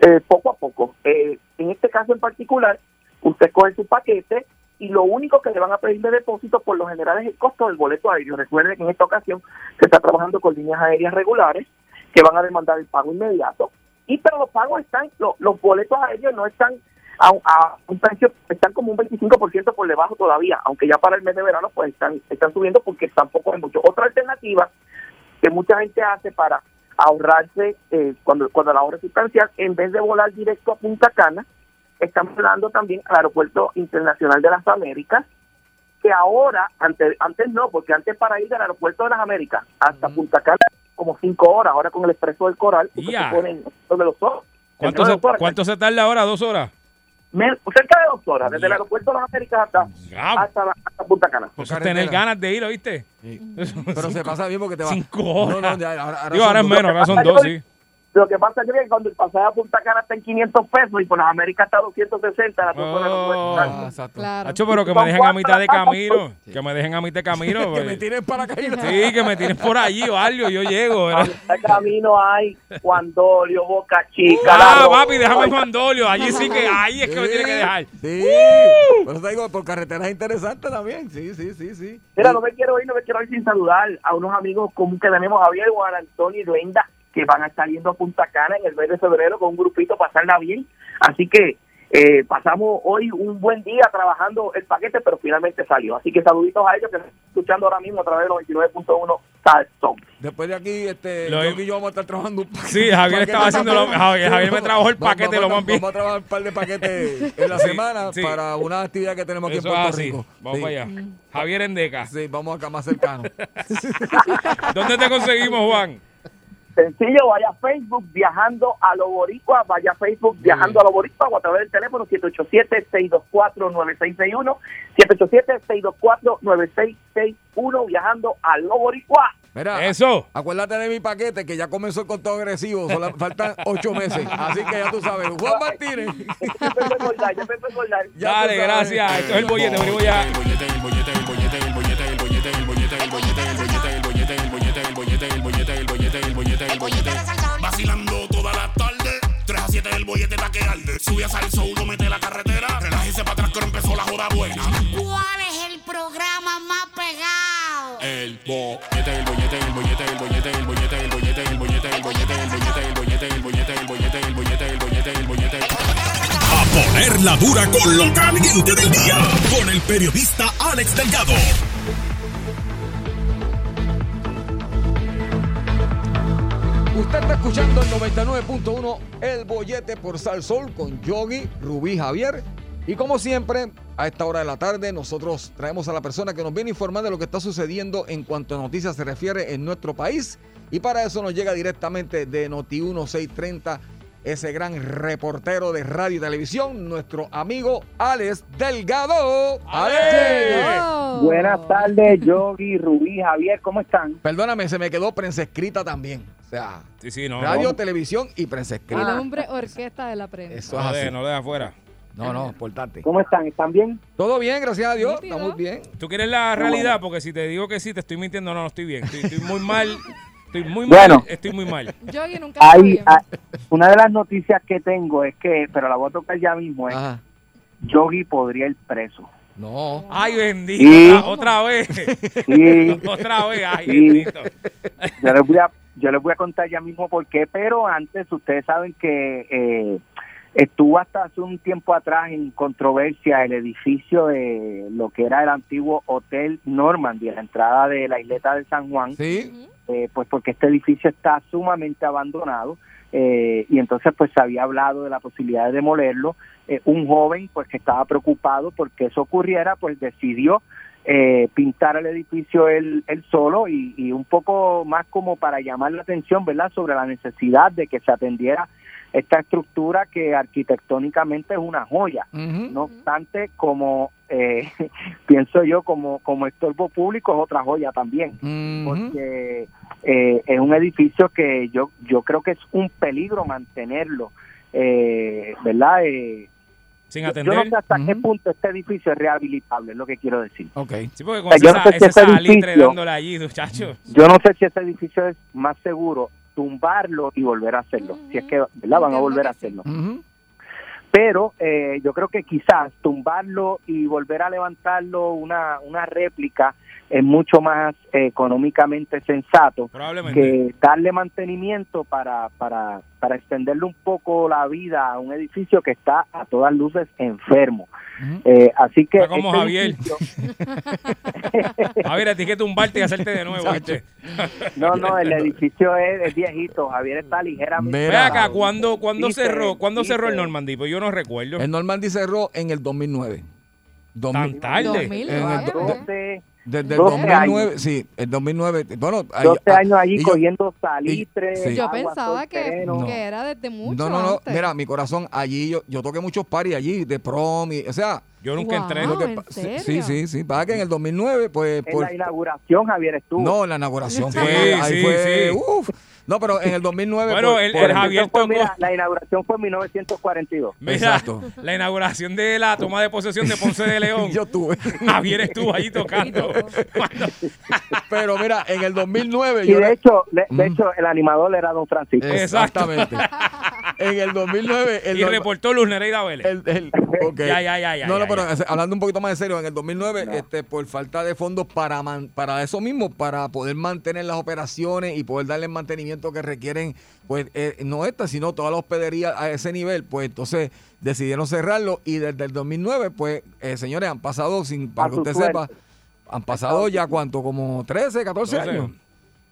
eh, poco a poco. Eh, en este caso en particular, usted coge su paquete y lo único que le van a pedir de depósito por lo general es el costo del boleto aéreo. Recuerden que en esta ocasión se está trabajando con líneas aéreas regulares que van a demandar el pago inmediato. Y pero los pagos están, lo- los boletos aéreos no están a, a un precio, están como un 25% por debajo todavía, aunque ya para el mes de verano pues están, están subiendo porque tampoco hay mucho. Otra alternativa que mucha gente hace para ahorrarse eh, cuando, cuando la ahorra es sustancial, en vez de volar directo a Punta Cana, están volando también al Aeropuerto Internacional de las Américas, que ahora, antes, antes no, porque antes para ir del Aeropuerto de las Américas hasta Punta Cana, como cinco horas, ahora con el Expreso del Coral, Ya. se pone en donde los ojos. ¿Cuánto se, ¿Cuánto se tarda ahora? ¿Dos horas? Me- cerca de dos horas, desde el. Aeropuerto de las Américas hasta, hasta, la- hasta Punta Cana. Por Eso es tener ganas de ir, ¿oíste? Sí. Pero se pasa bien porque te va. Cinco horas. No, no, ya, ahora, ahora Digo, son ahora es menos, ahora son dos, sí. Lo que pasa es que cuando el pasaje a Punta Cana está en 500 pesos y por las Américas está a 260, la persona no puede Oh. Ah, exacto. Claro. Hacho, pero que me dejen a mitad de camino. <laughs> Que me dejen a mitad de camino. Que me tiren para caer. Sí, que me tiren por allí o algo. Yo llego. ¿verdad? En camino hay Juan Dolio, Boca Chica. Ah, papi, déjame. Juan Dolio. Allí sí que, ahí es que me tiene que dejar. Sí. Por eso te digo, por carretera es interesante también. Sí, sí, sí, sí. Mira, no me quiero ir, no me quiero ir sin saludar a unos amigos común que tenemos, Javier, Juan Antonio y Glenda, que van a estar yendo a Punta Cana en el mes de febrero con un grupito para pasarla bien. Así que eh, pasamos hoy un buen día trabajando el paquete, pero finalmente salió. Así que saluditos a ellos que están escuchando ahora mismo a través de los 29.1 Salsón. Después de aquí, este, Lo- yo y yo vamos a estar trabajando un paquete. Sí, Javier estaba haciendo lo-. Javier- Javier me vamos- trabajó el vamos- paquete vamos, lo a- más bien. Vamos a trabajar un par de paquetes <laughs> en la Sí, semana sí. para una actividad que tenemos aquí Eso en Puerto. Rico. Vamos Sí. para allá. Javier Endeca. Sí, vamos acá más cercano. <laughs> ¿Dónde te conseguimos, Juan? Sencillo, vaya a Facebook viajando a lo boricua, vaya a Facebook viajando a lo boricua o a través del teléfono 787-624-9661, 787-624-9661, viajando a lo boricua. Mira, Eso. acuérdate de mi paquete que ya comenzó el conteo agresivo. solo- faltan ocho meses. Así que ya tú sabes. Juan Martínez. Ya empezó a engordar, ya empezó a engordar. Ya tú Dale, gracias. Esto es el bollete. Venimos ya. Vacilando toda la tarde, 3 a 7 el bollete está que arde. Sube a salso, uno mete la carretera, relájese para atrás que ahora empezó la joda buena. ¿Cuál es el programa más pegado? El bollete, el bollete, el bollete, el bollete, el bollete, el bollete, el bollete, el bollete, el bollete, el bollete, el bollete, el bollete, el bollete, el bollete, el bollete. A ponerla dura con lo caliente del día. Con el periodista Alex Delgado. Usted está escuchando el 99.1 El Bollete por Sal Sol con Yogi, Rubí Javier Y como siempre, a esta hora de la tarde, nosotros traemos a la persona que nos viene a informar de lo que está sucediendo en cuanto a noticias se refiere en nuestro país. Y para eso nos llega directamente de Noti 1630 ese gran reportero de radio y televisión, nuestro amigo Alex Delgado. ¡Alex! Buenas tardes, Yogi, Rubí, Javier, ¿cómo están? Perdóname, se me quedó prensa escrita también. O sea, Sí, sí, no. radio, no, televisión y prensa El escrita. hombre orquesta de la prensa. Eso no es así. dejes, no dejes afuera. No, no, importante. ¿Cómo están? ¿Están bien? Todo bien, gracias a Dios. Nítido. Estamos bien. ¿Tú quieres la realidad? Porque si te digo que sí, te estoy mintiendo. No, no estoy bien. Estoy, estoy muy mal. Estoy muy Bueno. mal. Estoy muy mal. Yogi nunca Hay, bien. ah, una de las noticias que tengo es que, pero la voy a tocar ya mismo, es Ajá. Yogi podría ir preso. No. Ay, bendito. Sí. Otra vez. Y <laughs> Otra vez. Ay, Sí. bendito. yo les voy a, yo les voy a contar ya mismo por qué, pero antes ustedes saben que eh, estuvo hasta hace un tiempo atrás en controversia el edificio de lo que era el antiguo Hotel Normandy, la entrada de la isleta de San Juan. Sí. eh, pues porque este edificio está sumamente abandonado eh, y entonces pues se había hablado de la posibilidad de demolerlo. Eh, un joven pues que estaba preocupado porque eso ocurriera pues decidió eh, pintar el edificio él, él solo y, y un poco más como para llamar la atención, ¿verdad?, sobre la necesidad de que se atendiera esta estructura que arquitectónicamente es una joya. No obstante, como eh, <laughs> pienso yo, como, como estorbo público es otra joya también porque eh, es un edificio que yo yo creo que es un peligro mantenerlo, eh, ¿verdad? Eh, Sin yo- yo atender. no sé hasta qué punto este edificio es rehabilitable, es lo que quiero decir. Ok. Sí, porque con O sea, yo esa, no sé si ese edificio- allí, muchachos. Yo no sé si ese edificio es más seguro tumbarlo y volver a hacerlo, si es que ¿verdad? van a volver a hacerlo. Pero eh, yo creo que quizás tumbarlo y volver a levantarlo una, una réplica es mucho más eh, económicamente sensato que darle mantenimiento para, para, para extenderle un poco la vida a un edificio que está a todas luces enfermo. Uh -huh. eh, así que... Está como este Javier. Edificio... <laughs> Javier, a ti que tumbarte y hacerte de nuevo. no, no, el edificio es, es viejito. Javier está ligeramente... Ve acá, ¿cuándo, cuándo cerró, ¿cuándo cerró el Normandy? Pues yo no recuerdo. El Normandy cerró en el 2009. 2000, Tan tarde. 2000, en el 2012, desde el 12 2009, años. sí, el 2009. Bueno, ahí- 12 ah, años allí cogiendo salitre. sí. Yo pensaba que. No. que era desde mucho No, no, no. antes. Mira, mi corazón, allí yo, yo toqué muchos paris allí, de prom, y, o sea. Yo nunca Wow. entré. lo que ¿en pa- sí, serio? sí, sí, sí. Para que en el 2009, pues. En por- la inauguración, Javier estuvo. no, en la inauguración <laughs> Sí, fue. Ahí sí, fue. sí. uf. No, pero en el 2009. Bueno, por- el- por- el Javier tocó- mira, la inauguración fue en 1942. Mira, Exacto. la inauguración de la toma de posesión de Ponce de León. <laughs> Yo tuve. <laughs> Javier estuvo ahí tocando. <laughs> Pero mira, en el 2009. Y yo de hecho, de, de Mm. hecho, el animador era Don Francisco. Exactamente. en el 2009. El y norma- reportó Luz Nereida Vélez. El, el- ok. Ya, ya, ya, ya, No, no, ya, pero ya. hablando un poquito más en serio, en el 2009, este, por falta de fondos para man- para eso mismo, para poder mantener las operaciones y poder darle el mantenimiento que requieren, pues eh, no esta, sino todas las hospederías a ese nivel, pues entonces decidieron cerrarlo y desde el 2009, pues, eh, señores, han pasado, sin para que usted suerte. sepa, han pasado ya cuánto, como 13, 14 12. años.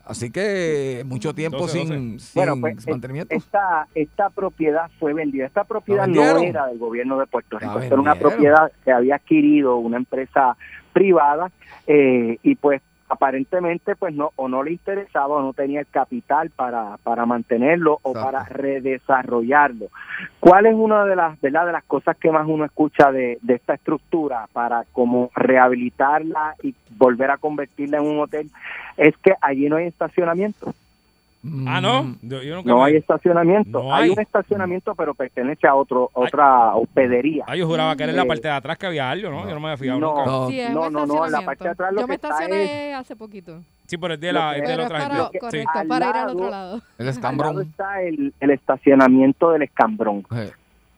Así que mucho tiempo 12, sin, sin Bueno, pues mantenimiento. esta, esta propiedad fue vendida. Esta propiedad no era del gobierno de Puerto La Rico. Esta era una propiedad que había adquirido una empresa privada eh, y pues aparentemente pues no o no le interesaba o no tenía el capital para, para mantenerlo o Exacto. para redesarrollarlo. ¿Cuál es una de las verdad de las cosas que más uno escucha de, de esta estructura para como rehabilitarla y volver a convertirla en un hotel? Es que allí no hay estacionamiento. Ah, ¿no? Mm. Yo, yo nunca No me- hay estacionamiento. No hay. hay. un estacionamiento, pero pertenece a otro otra hospedería. Ah, yo juraba que era en la Eh, parte de atrás que había algo, ¿no? Yo no me había fijado no. nunca. No. Sí, es No, no, no, en la parte de atrás lo Yo que me está estacioné hace poquito. Sí, pero es de la, es de la es otra para, gente. Sí. correcto, Al para ir al lado- otro lado. El <laughs> Al lado escambrón. está el, el estacionamiento del escambrón. Eh,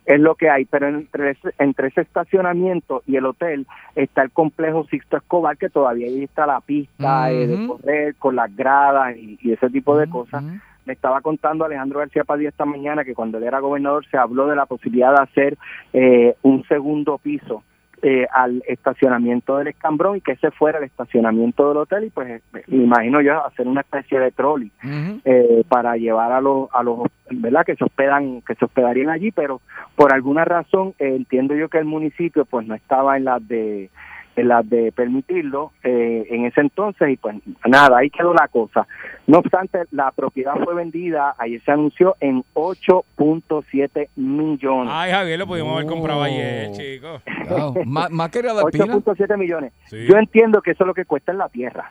Es lo que hay, pero entre ese, entre ese estacionamiento y el hotel está el complejo Sixto Escobar, que todavía ahí está la pista eh, de correr con las gradas y, y ese tipo de cosas. me estaba contando Alejandro García Padilla esta mañana que cuando él era gobernador se habló de la posibilidad de hacer eh, un segundo piso eh, al estacionamiento del escambrón y que ese fuera el estacionamiento del hotel y pues me imagino yo hacer una especie de trolley eh, para llevar a los a los verdad que se hospedan que se hospedarían allí pero por alguna razón eh, entiendo yo que el municipio pues no estaba en las de en las de permitirlo eh, en ese entonces y pues nada ahí quedó la cosa no obstante la propiedad fue vendida ayer se anunció en 8.7 millones Ay, Javier, lo pudimos haber comprado ayer, chicos. más, más que era de pila. 8.7 millones Sí. yo entiendo que eso es lo que cuesta en la tierra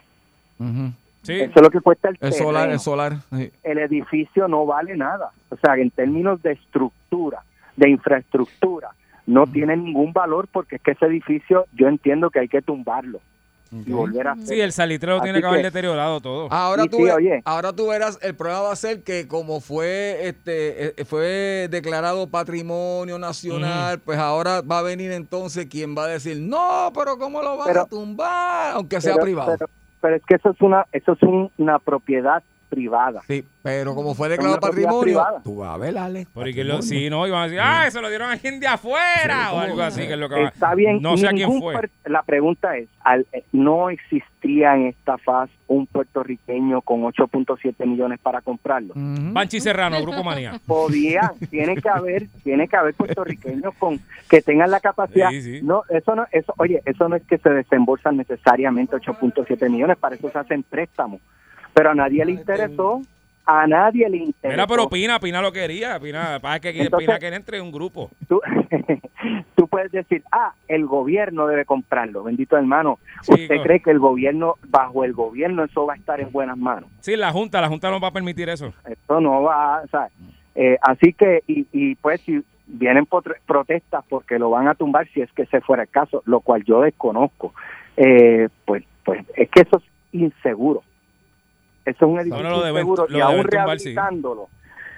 Sí. eso es lo que cuesta el, El solar, el solar. sí. el edificio no vale nada. O sea, en términos de estructura, de infraestructura, no tiene ningún valor porque es que ese edificio yo entiendo que hay que tumbarlo y volver a hacer. Sí, el salitrero Así tiene que haber que- deteriorado todo. Ahora tú, sí, ve- oye. ahora tú verás, el problema va a ser que como fue este eh, fue declarado patrimonio nacional, pues ahora va a venir entonces quien va a decir, no, pero ¿cómo lo van a tumbar? Aunque sea Pero- privado. Pero, pero es que eso es una eso es un- una propiedad privada. Sí, pero como fue declarado patrimonio, privada. tú vas a ver, Ale. Porque lo, sí, no, iban a decir, ah, se lo dieron a alguien de afuera o algo así, que es lo que va. Está bien, No sé a quién fue. La pregunta es, al- eh, ¿no existía en esta faz un puertorriqueño con 8.7 millones para comprarlo? Banchi Serrano, Grupo Manía. <laughs> podía, tiene que haber, tiene que haber puertorriqueños con que tengan la capacidad. Sí, sí. No, eso no, eso, oye, eso no es que se desembolsan necesariamente 8.7 millones, para eso se hacen préstamos. Pero a nadie le interesó, a nadie le interesó. Mira, pero Pina, Pina lo quería. Pina, para que Entonces- Pina quería entre un grupo. Tú, <laughs> tú puedes decir, ah, el gobierno debe comprarlo, bendito hermano. Sí, ¿Usted cree que el gobierno, bajo el gobierno, eso va a estar en buenas manos? Sí, la Junta, la Junta no va a permitir eso. Esto no va, o sea, eh, así que, y, y pues si vienen protestas porque lo van a tumbar si es que ese fuera el caso, lo cual yo desconozco, eh, pues, pues es que eso es inseguro. Eso es un edificio no, lo y aún tumbar, sí. rehabilitándolo.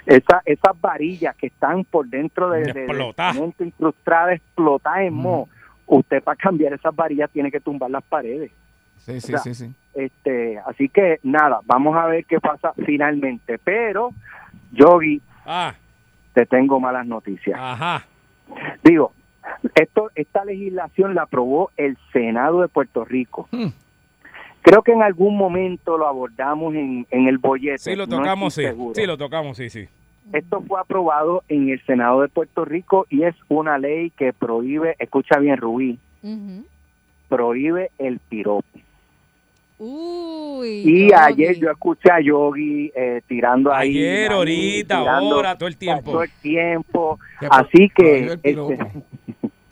Esa, esas varillas que están por dentro de, de, de Explotar. cemento incrustada, explotadas en moho, usted para cambiar esas varillas tiene que tumbar las paredes. Sí, sí, O sea, sí, sí. Este, así que nada, vamos a ver qué pasa finalmente. Pero, Yogi, Ah, te tengo malas noticias. ajá. Digo, esto, esta legislación la aprobó el Senado de Puerto Rico. Hmm. Creo que en algún momento lo abordamos en, en el bollete. Sí, lo tocamos, sí. seguro. Sí, lo tocamos, sí, sí. Esto fue aprobado en el Senado de Puerto Rico y es una ley que prohíbe, escucha bien, Rubí, prohíbe el piropo. Uy. Y Yogi. ayer yo escuché a Yogi eh, tirando ahí. Ayer, ahí, ahorita, tirando ahora, todo el tiempo. Todo el tiempo. Así que este,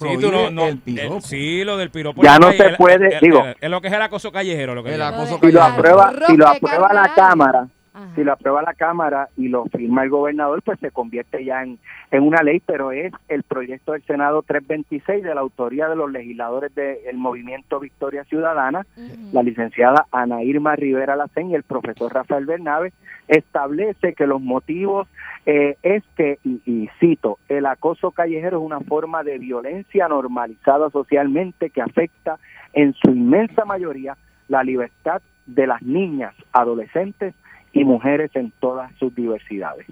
Sí, tú no, no, el piropo. eh, sí, lo del piropo. Ya no se puede, el- el- digo. el- Es lo que es el acoso callejero. Lo que El acoso si lo callejero. aprueba, si lo aprueba la. Cámara, Ajá. si lo aprueba la Cámara y lo firma el gobernador, pues se convierte ya en, en una ley, pero es el proyecto del Senado 326 de la autoría de los legisladores del movimiento Victoria Ciudadana, la licenciada Ana Irma Rivera Lacén y el profesor Rafael Bernabe, establece que los motivos eh, es que, y, y cito, el acoso callejero es una forma de violencia normalizada socialmente que afecta en su inmensa mayoría la libertad de las niñas, adolescentes y mujeres en todas sus diversidades.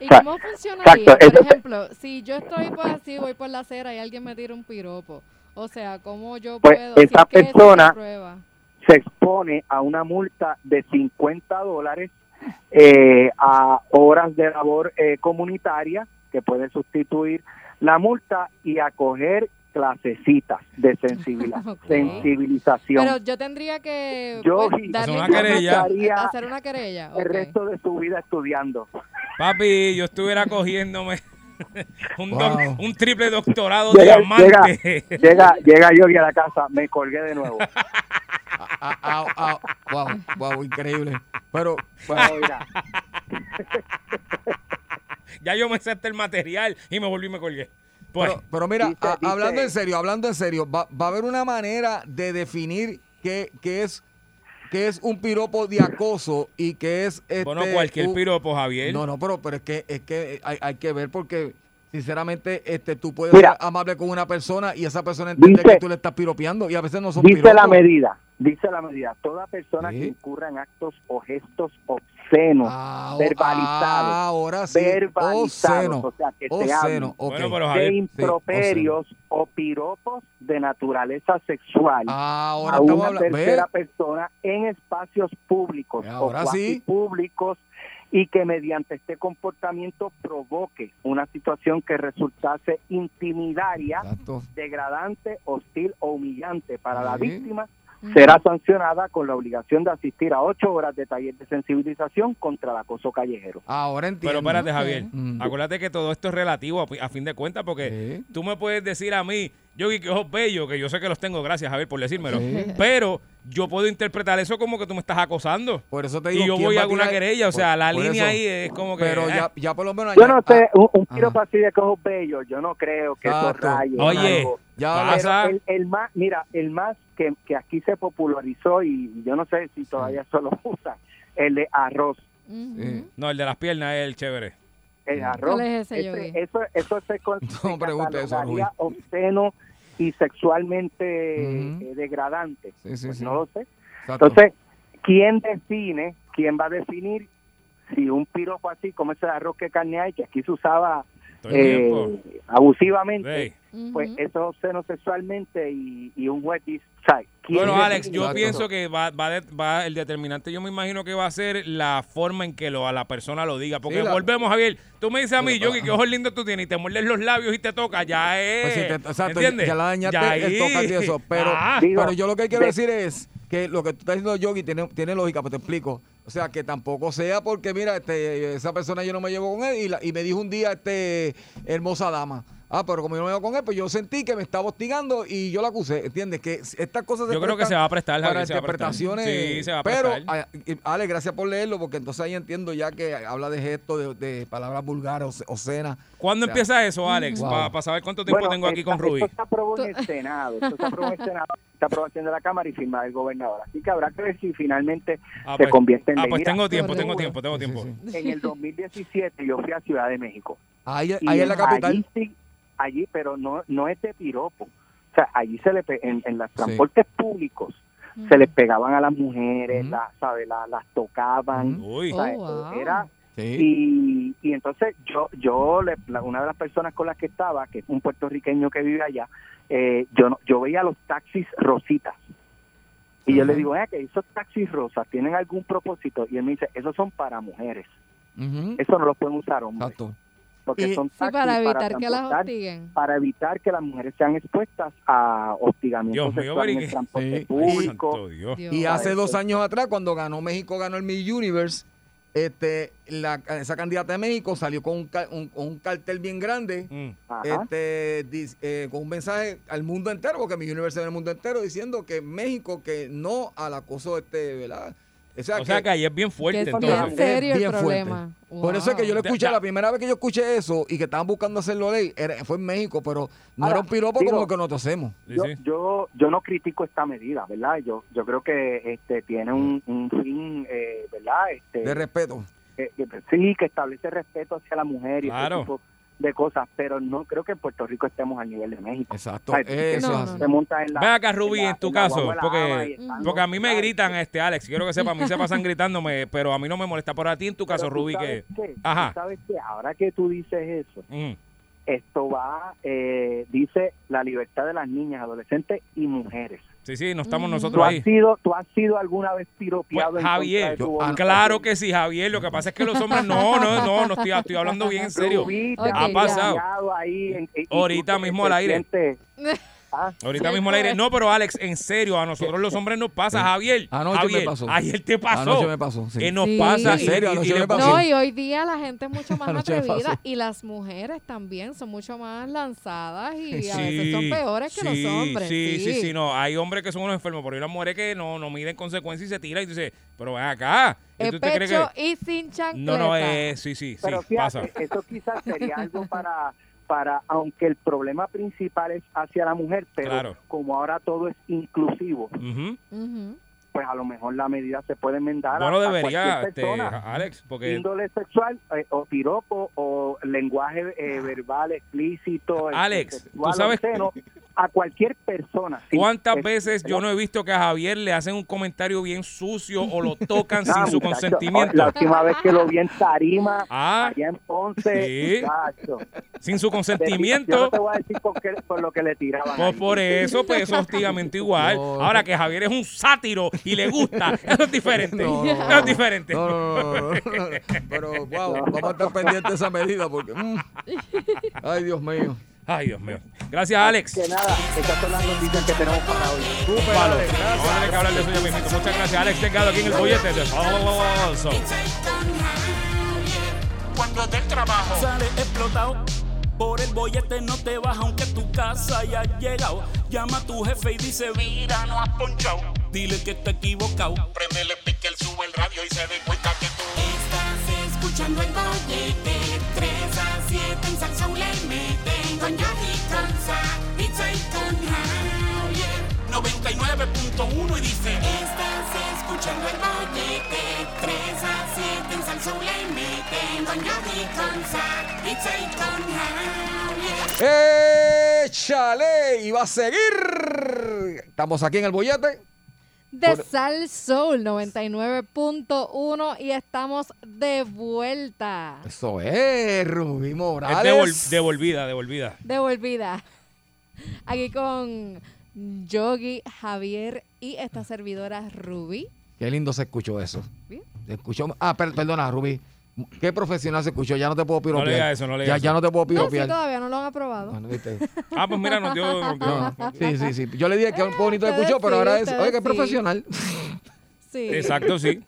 ¿Y O sea, cómo funcionaría? exacto, por ejemplo, si yo estoy por así, voy por la acera y alguien me tira un piropo. O sea, ¿cómo yo Pues, puedo? si esa eso persona- se expone a una multa de 50 dólares eh, a horas de labor eh, comunitaria que puede sustituir la multa y acoger clasecitas de <laughs> sensibilización Pero yo tendría que Yo pues, darle Hacer una querella. hacer una querella. el resto de su vida estudiando. Papi, yo estuviera cogiéndome <laughs> un, Wow. doc- un triple doctorado Llega, diamante. llega, <laughs> llega yo a la casa, me colgué de nuevo. Ah, ah, ah, wow, wow, increíble. Pero, bueno, Mira, ya yo me senté el material y me volví y me colgué. Pues, pero, pero mira, Dice- a- dice- hablando en serio, hablando en serio, va, va a haber una manera de definir qué, qué es qué es un piropo de acoso y qué es este, bueno, cualquier un- piropo, Javier. No, no, pero, pero es que es que hay, hay que ver porque sinceramente este tú puedes Mira. ser amable con una persona y esa persona entiende Dice- que tú le estás piropeando y a veces no son dice piropos. la medida, Dice la medida, toda persona Sí. que incurra en actos o gestos obscenos, Ah, verbalizados, ahora sí, verbalizados, obsceno, o sea, que se obsceno, hablen ok. Bueno, pero de sí, improperios o piropos de naturaleza sexual Ahora a una hablando, ¿ve? tercera persona en espacios públicos Ahora o sí. públicos y que mediante este comportamiento provoque una situación que resultase intimidaria, Exacto. degradante, hostil o humillante para la víctima, será sancionada con la obligación de asistir a ocho horas de taller de sensibilización contra el acoso callejero. Ahora entiendo. Pero espérate, Javier. Mm. Acuérdate que todo esto es relativo a, a fin de cuentas, porque Sí. tú me puedes decir a mí, yo que ojos bellos, que yo sé que los tengo, gracias, Javier, por decírmelo. Sí. <laughs> Pero yo puedo interpretar eso como que tú me estás acosando. Por eso te digo, Y yo ¿quién voy a una tirar? querella, o sea, Por- la por línea eso. ahí es como que. Pero eh. ya, ya por lo menos. Yo ya- no sé, un, un ah. piropo así de cojos bellos, yo no creo que esos Exacto. rayos. Oye, algo. Ya pasa. El, el más, mira, el más que, que aquí se popularizó y yo no sé si todavía <laughs> eso lo usan, el de arroz. Sí. No, el de las piernas es el chévere. El arroz. ¿Cuál es ese, eso, eso se, <laughs> No se eso, obsceno y sexualmente eh, degradante. Sí, sí, Pues sí. no lo sé. Exacto. Entonces, ¿quién define, quién va a definir si un piropo así como ese arroz que carne hay, que aquí se usaba eh, abusivamente, pues eso es obsceno sexualmente y, y un juez dice, ¿sabes? ¿Quién Bueno, Alex, yo pienso que va, va, de- va- el determinante, yo me imagino que va a ser la forma en que lo, a la persona lo diga. Porque Sí, la- volvemos, Javier. Tú me dices a mí, Yogi, ajá. qué ojos lindos tú tienes y te muerdes los labios y te toca, ya es. Pues te- exacto, ¿Entiendes? ya la dañaste Ya el y eso. Pero, Ah. Digo, pero yo lo que quiero de- decir es que lo que tú estás diciendo, Yogi, tiene, tiene lógica, pues te explico. O sea, que tampoco sea porque, mira, este, esa persona yo no me llevo con él y, la- y me dijo un día, este, hermosa dama. Ah, pero como yo no me llevo con él, pues yo sentí que me estaba hostigando y yo la acusé, ¿entiendes? Que estas cosas se Yo creo que se va a prestar, para Javier, se va a prestar. interpretaciones. Sí, se va a pero, prestar. ah, y- Ale, gracias por leerlo, porque entonces ahí entiendo ya que habla de gestos, de, de palabras vulgares, o obscenas. ¿Cuándo O sea, empieza eso, Alex? Wow. Para saber cuánto tiempo Bueno, tengo aquí esta- con Rubí. Esto se aprobó en el Senado, esto se aprobó en el Senado, esta aprobación de la Cámara y firmada del gobernador. Así que habrá que ver si finalmente Ah, se pues, convierte en ah, ley. pues Mira, tengo tiempo, tengo tiempo, tengo Sí, sí, tiempo. sí. En el 2017 yo fui a Ciudad de México. Ahí, ahí en la capital. Allí, sí, allí, pero no, no es de piropo. O sea, allí se le en, en los Sí. transportes públicos se les pegaban a las mujeres, Ujú. las, ¿sabe? La- las tocaban. Uy. Oh. Era Sí. y, y entonces yo, yo le- la- una de las personas con las que estaba, que es un puertorriqueño que vive allá, eh, yo no- yo veía los taxis rositas. Y yo le digo, "Eh, que esos taxis rosas tienen algún propósito. Y él me dice, esos son para mujeres. Eso no los pueden usar hombres. Exacto. Porque Y- son Sí, para evitar que las hostiguen. para evitar que las mujeres sean expuestas a hostigamiento Dios mío, sexual en el transporte Sí. Ay, público. santo Dios. Dios. Y hace dos años atrás, cuando ganó México, ganó el Miss Universe, este, la, esa candidata de México salió con un, cartel bien grande, Mm. Este, dis- eh, con un mensaje al mundo entero, porque Miss Universe es el mundo entero, diciendo que México, que no al acoso, este, ¿verdad? O sea, O sea que ahí es bien Que fuerte, es bien entonces. serio el bien problema. Por eso es que yo lo escuché, Ya- la primera vez que yo escuché eso y que estaban buscando hacerlo ley, era- fue en México, pero no Ahora, era un piropo digo- como el que nosotros hacemos. Yo, yo yo no critico esta medida, ¿verdad? Yo yo creo que este tiene un, un fin, eh, ¿verdad? Este, De respeto. que- que- sí, que establece respeto hacia la mujer y Claro. ese tipo de cosas, pero no creo que en Puerto Rico estemos al nivel de México. Exacto. Eso No. Se monta en la, Ve acá, Rubí, la- en tu caso, porque, porque a mí me gritan, este Alex, quiero que sepa, a mí se pasan gritándome, pero a mí no me molesta. Por a ti en tu caso, Rubí, que... qué, Ajá. sabes que ahora que tú dices eso, Mm. esto va, eh, dice la libertad de las niñas, adolescentes y mujeres. Sí, sí, no estamos Mm. ¿Tú nosotros has ahí. sido, tú has sido alguna vez piropeado Pues, Javier, yo- voluntad? claro que sí, Javier. Lo que pasa es que los hombres no, no, no, no estoy, estoy hablando bien en serio. Ya. piropeado ahí en- Ahorita tú mismo al aire. Ah, Ahorita mismo al aire. pues. No, pero Alex, en serio, a nosotros los hombres nos pasa. Javier. Anoche me Javier, pasó. Ayer te pasó. Anoche me pasó, sí. Que nos Sí. pasa. En serio, anoche me pasó. No, y hoy día la gente es mucho más Anoche me atrevida y las mujeres también son mucho más lanzadas y a veces son peores que sí, los hombres. Sí, sí, sí, no. Hay hombres que son unos enfermos, pero hay unas mujeres que no, no miden consecuencias y se tiran y dice, pero ven acá. ¿Y El tú te crees pecho que.? y sin chancleta. No, no, eh, sí, sí, sí, pero pasa. eso quizás sería algo para, para, aunque el problema principal es hacia la mujer, pero Claro. como ahora todo es inclusivo, Ujú. Ujú. pues a lo mejor la medida se puede enmendar a- Bueno, a debería, cualquier este, persona. Alex, porque. índole sexual eh, o piropo o lenguaje eh, verbal explícito Alex, sexual, tú sabes- obsceno, a cualquier persona. sí. ¿Cuántas Es- veces yo no he visto que a Javier le hacen un comentario bien sucio o lo <laughs> tocan Ah, sin su consentimiento? La última vez que lo vi en Tarima, <laughs> Ah. allá en Ponce, Sí. Sin su Yo no consentimiento. te voy a decir por, qué- por lo que le tiraban. Pues ahí. por eso, pues eso es hostigamiento igual. No. Ahora que Javier es un sátiro y le gusta, <laughs> eso es diferente. No, Eso es diferente. No, no, no, no, no, no. Pero, wow, vamos a estar pendientes de esa medida porque. mm. Ay, Dios mío. Ay, Dios mío. Gracias, Alex. Que nada, estas son las noticias que tenemos para hoy. Súper, Palo. Alex, gracias. Vamos a tener que hablar de eso ya mismito. Muchas gracias, Alex Delgado, aquí en el bollete de Salso. Cuando del trabajo. Sale explotado. Por el bollete no te vas aunque tu casa haya llegado. Llama a tu jefe y dice, Mira, no has ponchado. dile que está equivocado. Prendele pique, él sube el radio y se dé cuenta que tú. Estás escuchando el bollete 99.1 y dice. Estás escuchando el bollete 3 a 7 en Salsoul le meten con Yogi pizza y con Javier ¡Échale! Y va a seguir. Estamos aquí en el bollete. De Por- Sal Soul 99.1 y estamos de vuelta. Eso es, Rubí Es Morales. devol- devolvida, devolvida. Devolvida. Aquí con Yogi, Javier y esta servidora Ruby. Qué lindo se escuchó eso. Bien. Se escuchó. Ah, per- perdona, Rubí. Qué profesional se escuchó. Ya no te puedo piropear. le digas eso, no le ya, digas ya eso. no te puedo No, sí, piropear. todavía no lo han aprobado. Bueno, ¿viste? <laughs> Ah, pues mira, nos dio. nos dio- No, sí, sí, sí. Yo le dije que un bonito se escuchó, pero ahora es. Oye, qué sí. profesional. Sí. Exacto, sí.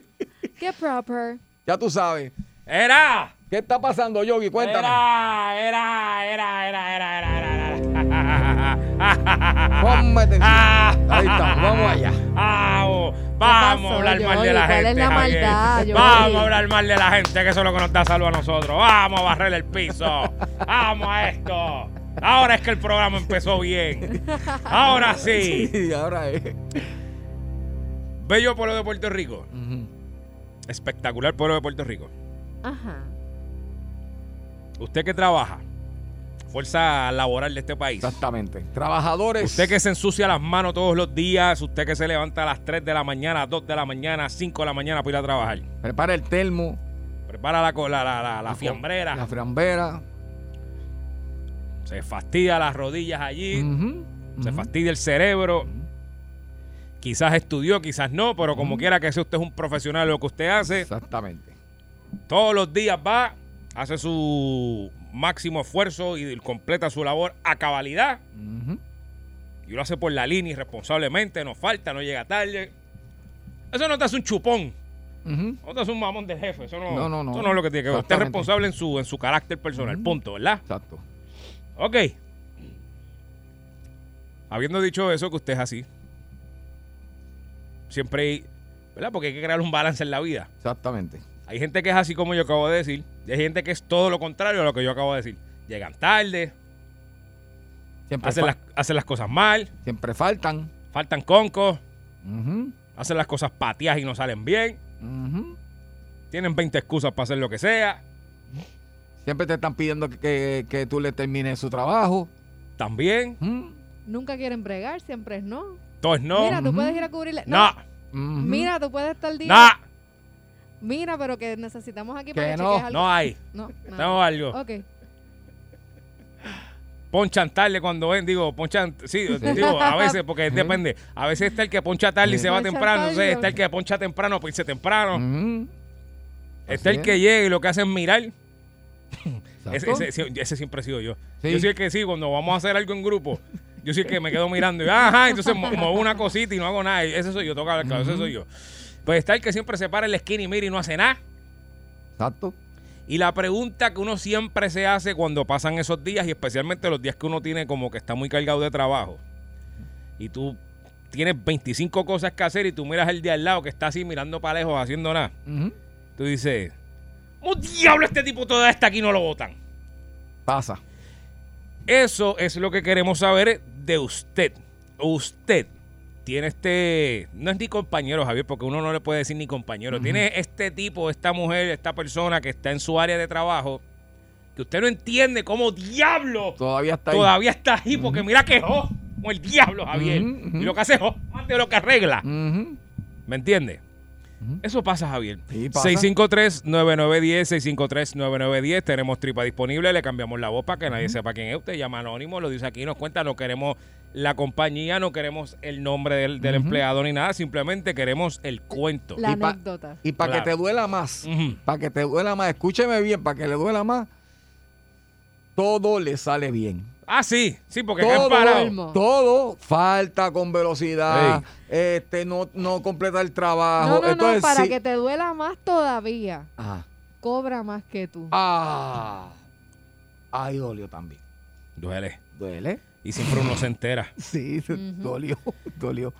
<laughs> Qué proper. Ya tú sabes. ¡Era! ¿Qué está pasando, Yogi? Cuéntame. Era, era, era, era, era, era, era. Ponme atención. Ah. Ahí estamos, <laughs> vamos allá. Vamos, a hablar mal de la ¿Cuál es gente. la maldad? Vamos a hablar mal de la gente, que eso es lo que nos da salud a nosotros. Vamos a barrer el piso. Vamos a esto. Ahora es que el programa empezó bien. Ahora sí. <laughs> Sí, ahora es. Bello pueblo de Puerto Rico. Espectacular pueblo de Puerto Rico. Ajá. Usted que trabaja, fuerza laboral de este país. Exactamente. Trabajadores. Usted que se ensucia las manos todos los días, usted que se levanta a las 3 de la mañana, 2 de la mañana, 5 de la mañana para ir a trabajar. Prepara el termo. Prepara la, la, la, la, la fiambrera, La fiambrera. se fastidia las rodillas allí, se fastidia el cerebro. Quizás estudió, quizás no, pero como quiera que sea usted es un profesional de lo que usted hace, Exactamente. todos los días va, hace su máximo esfuerzo y completa su labor a cabalidad. Y lo hace por la línea irresponsablemente, no falta, no llega tarde. Eso no te hace un chupón. No te hace un mamón del jefe. Eso no, No, no, no. Eso no es lo que tiene que ver. Usted es responsable en su, en su carácter personal. Punto, ¿verdad? Exacto. Ok. Habiendo dicho eso, que usted es así. Siempre hay. ¿Verdad? Porque hay que crear un balance en la vida. Exactamente. Hay gente que es así como yo acabo de decir. Y hay gente que es todo lo contrario a lo que yo acabo de decir. Llegan tarde, Siempre, hacen las, hacen las cosas mal, siempre faltan. faltan concos, hacen las cosas pateadas y no salen bien. Tienen 20 excusas para hacer lo que sea. Siempre te están pidiendo que, que- que tú le termines su trabajo. También. Nunca quieren bregar, siempre es no. Entonces no. Mira, tú puedes ir a cubrirle. no. Mira, tú puedes estar día. No. Mira, pero que necesitamos aquí Que para que no, algo. No hay. No, nada. Tengo algo. Ok. Ponchan tarde cuando ven, digo, ponchan, sí, digo, a veces, porque depende. A veces está el que poncha tarde y se va Poncha temprano. tarde. Entonces está el que poncha temprano, pues irse temprano. Está Así el que es. llega y lo que hace es mirar. Ese, ese- ese siempre he sido yo. Sí. Yo soy el que sí, cuando vamos a hacer algo en grupo, yo soy el que me quedo mirando y, ajá, entonces mo- muevo una cosita y no hago nada. Ese soy yo, toca hablar claro, ese soy yo. Pues está el que siempre se para en la esquina y mira y no hace nada. Exacto. Y la pregunta que uno siempre se hace cuando pasan esos días, y especialmente los días que uno tiene como que está muy cargado de trabajo, y tú tienes 25 cosas que hacer y tú miras el de al lado que está así mirando para lejos haciendo nada, tú dices, ¿cómo diablo este tipo todavía está aquí y no lo votan? Pasa. Eso es lo que queremos saber de usted. Usted tiene este, no es ni compañero, Javier, porque uno no le puede decir ni compañero. Tiene este tipo, esta mujer, esta persona que está en su área de trabajo que usted no entiende cómo diablo Todavía está ahí. todavía está ahí, porque mira que jo, como el diablo, Javier. Y lo que hace es jo, más de lo que arregla. ¿Me entiende? Eso pasa, Javier. Sí, pasa. 653-9910, 653-9910. Tenemos tripa disponible. Le cambiamos la voz para que nadie sepa quién es usted. Llama anónimo, lo dice aquí, nos cuenta. No queremos la compañía, no queremos el nombre del, del empleado ni nada. Simplemente queremos el cuento. La Y pa- anécdota. Y para Claro. que te duela más, para que te duela más, escúcheme bien, para que le duela más, todo le sale bien. Ah, sí, sí, porque Todo, parado. Todo falta con velocidad, este no, no completa el trabajo. No, no, para sí- que te duela más todavía. Ajá. Cobra más que tú. Ah. Ay, dolió también. Duele. ¿Duele? Y siempre uno se entera. <laughs> Sí, se- dolió, <laughs> dolió.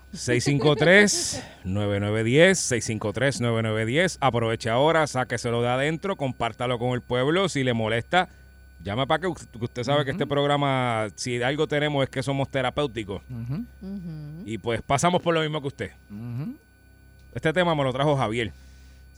653-9910, 653-9910. Aproveche ahora, sáqueselo de adentro, compártalo con el pueblo. Si le molesta, llama para que usted, sabe que este programa, si algo tenemos es que somos terapéuticos. Y pues pasamos por lo mismo que usted. Este tema me lo trajo Javier.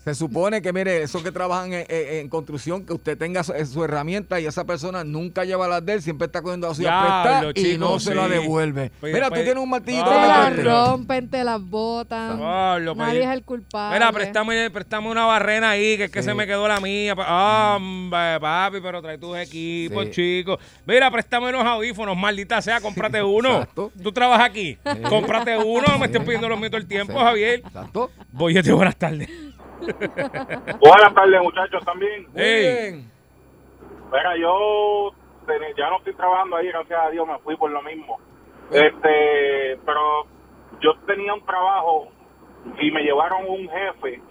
Se supone que, mire, esos que trabajan en, en- en construcción, que usted tenga su, su herramienta y esa persona nunca lleva las de él, siempre está cogiendo la suya Diablo, prestada y chico, no se la devuelve. Pues- Mira, pues- tú tienes un martillito Te pero- rompen, te las botan. Pues- Nadie es el culpable. Mira, préstame, préstame una barrena ahí, que es que se me quedó la mía. Ah, hombre, papi, pero trae tus equipos, Sí. chicos. Mira, préstame unos audífonos, maldita sea, cómprate <laughs> uno. exacto. Tú trabajas aquí, cómprate uno, no me estés pidiendo los míos todo el tiempo, Javier. Exacto. Boyete, buenas tardes. Buenas tardes, muchachos, también. Muy Ey. bien. Mira, yo ya no estoy trabajando ahí, gracias a Dios, me fui por lo mismo. Este, pero yo tenía un trabajo y me llevaron un jefe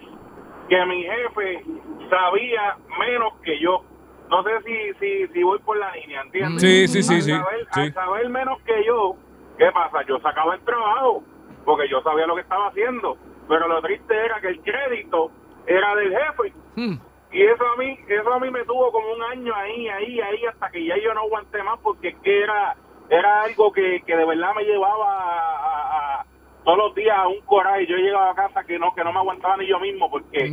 que mi jefe sabía menos que yo. No sé si, si, si voy por la línea, ¿entiendes? Sí, sí, sí, al Saber, sí. Al saber menos que yo, ¿qué pasa? Yo sacaba el trabajo porque yo sabía lo que estaba haciendo. Pero lo triste era que el crédito era del jefe. Hmm. Y eso a mí, eso a mí me tuvo como un año ahí, ahí, ahí, hasta que ya yo no aguanté más porque es que era, era algo que, que de verdad me llevaba a, a- a- todos los días a un coraje. Yo llegaba a casa que no, que no me aguantaba ni yo mismo porque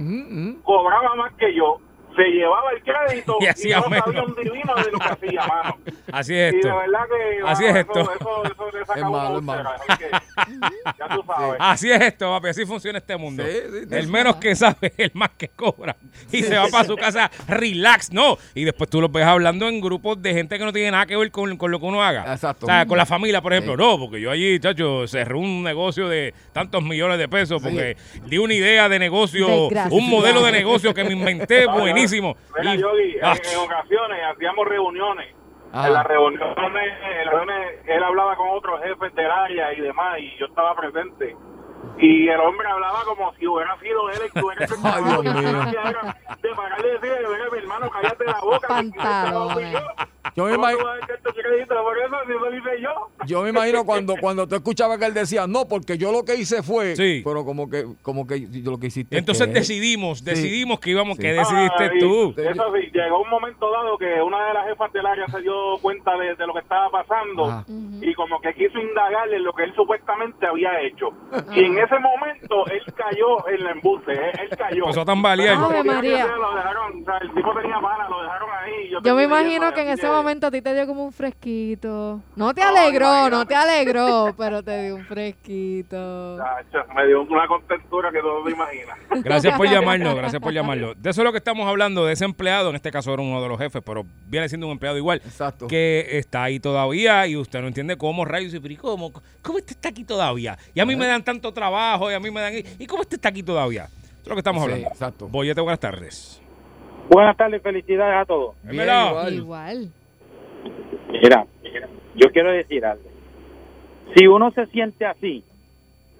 cobraba más que yo, se llevaba el crédito Y <laughs> y, hacía no sabía menos. un divino de lo que hacía, mano. <laughs> Así es Y de esto. verdad que Así mano, es esto. Eso, eso, eso le saca Es malo, es úlcera, malo. así que, ya tú sabes. Así es esto, papi, así funciona este mundo. Sí, sí, sí. el menos que sabe, <laughs> el más que cobra. Y se va para su casa, relax, no. Y después tú los ves hablando en grupos de gente que no tiene nada que ver con, con lo que uno haga. Exacto. O sea, con la familia, por ejemplo. Sí. No, porque yo allí, chacho, cerré un negocio de tantos millones de pesos porque di una idea de negocio, un modelo de negocio que me inventé no. Buenísimo. Mira, Y- Yogi, en, Ah, en ocasiones hacíamos reuniones. Ah. En las reuniones, en las reuniones, él hablaba con otros jefes del área y demás, y yo estaba presente. Y el hombre hablaba como si hubiera sido él el que hubiera hecho el Ay, Dios mío. de pararle y decirle, "Mira, mi hermano, cállate la boca. yo. Yo me ¿Cómo tú imagino- vas a echar tu crédito por eso si lo hice yo? Me imagino cuando, cuando tú escuchabas que él decía, no, porque yo lo que hice fue, Sí. pero como que, como que yo lo que hiciste. Entonces ¿qué? decidimos, decidimos que íbamos, Sí. que decidiste Ah, tú. Eso sí, llegó un momento dado que una de las jefas del área se dio cuenta de, de lo que estaba pasando y como que quiso indagarle en lo que él supuestamente había hecho. Y en ese momento él cayó en el embuste, él, él cayó. Empezó a tambalear. Ave María. Lo dejaron, o sea, el tipo tenía mala, lo dejaron ahí. Yo me imagino que en ese momento a ti te dio como un fresquito. No te alegró, no te alegró, pero te dio un fresquito. Chacho, me dio una contentura que no te imaginas. Gracias por llamarnos, gracias por llamarnos. De eso es lo que estamos hablando, de ese empleado, en este caso era uno de los jefes, pero viene siendo un empleado igual, Exacto. que está ahí todavía y usted no entiende cómo rayos ¿y cómo, cómo este está aquí todavía. Y a mí me dan tanto trabajo y a mí me dan... ¿Y cómo este está aquí todavía? Eso es lo que estamos Sí, hablando. exacto. Boyete, buenas tardes. Buenas tardes, felicidades a todos. Bien, igual. Igual. Mira, yo quiero decir algo. Si uno se siente así,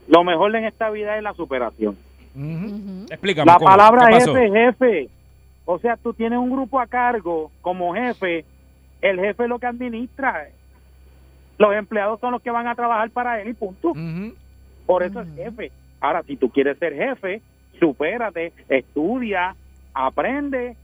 lo mejor en esta vida es la superación. Explícame. La ¿cómo? palabra ¿Qué pasó? jefe, jefe. O sea, tú tienes un grupo a cargo como jefe. El jefe es lo que administra. Los empleados son los que van a trabajar para él y punto. Por eso es Ujú. jefe. Ahora, si tú quieres ser jefe, supérate, estudia, aprende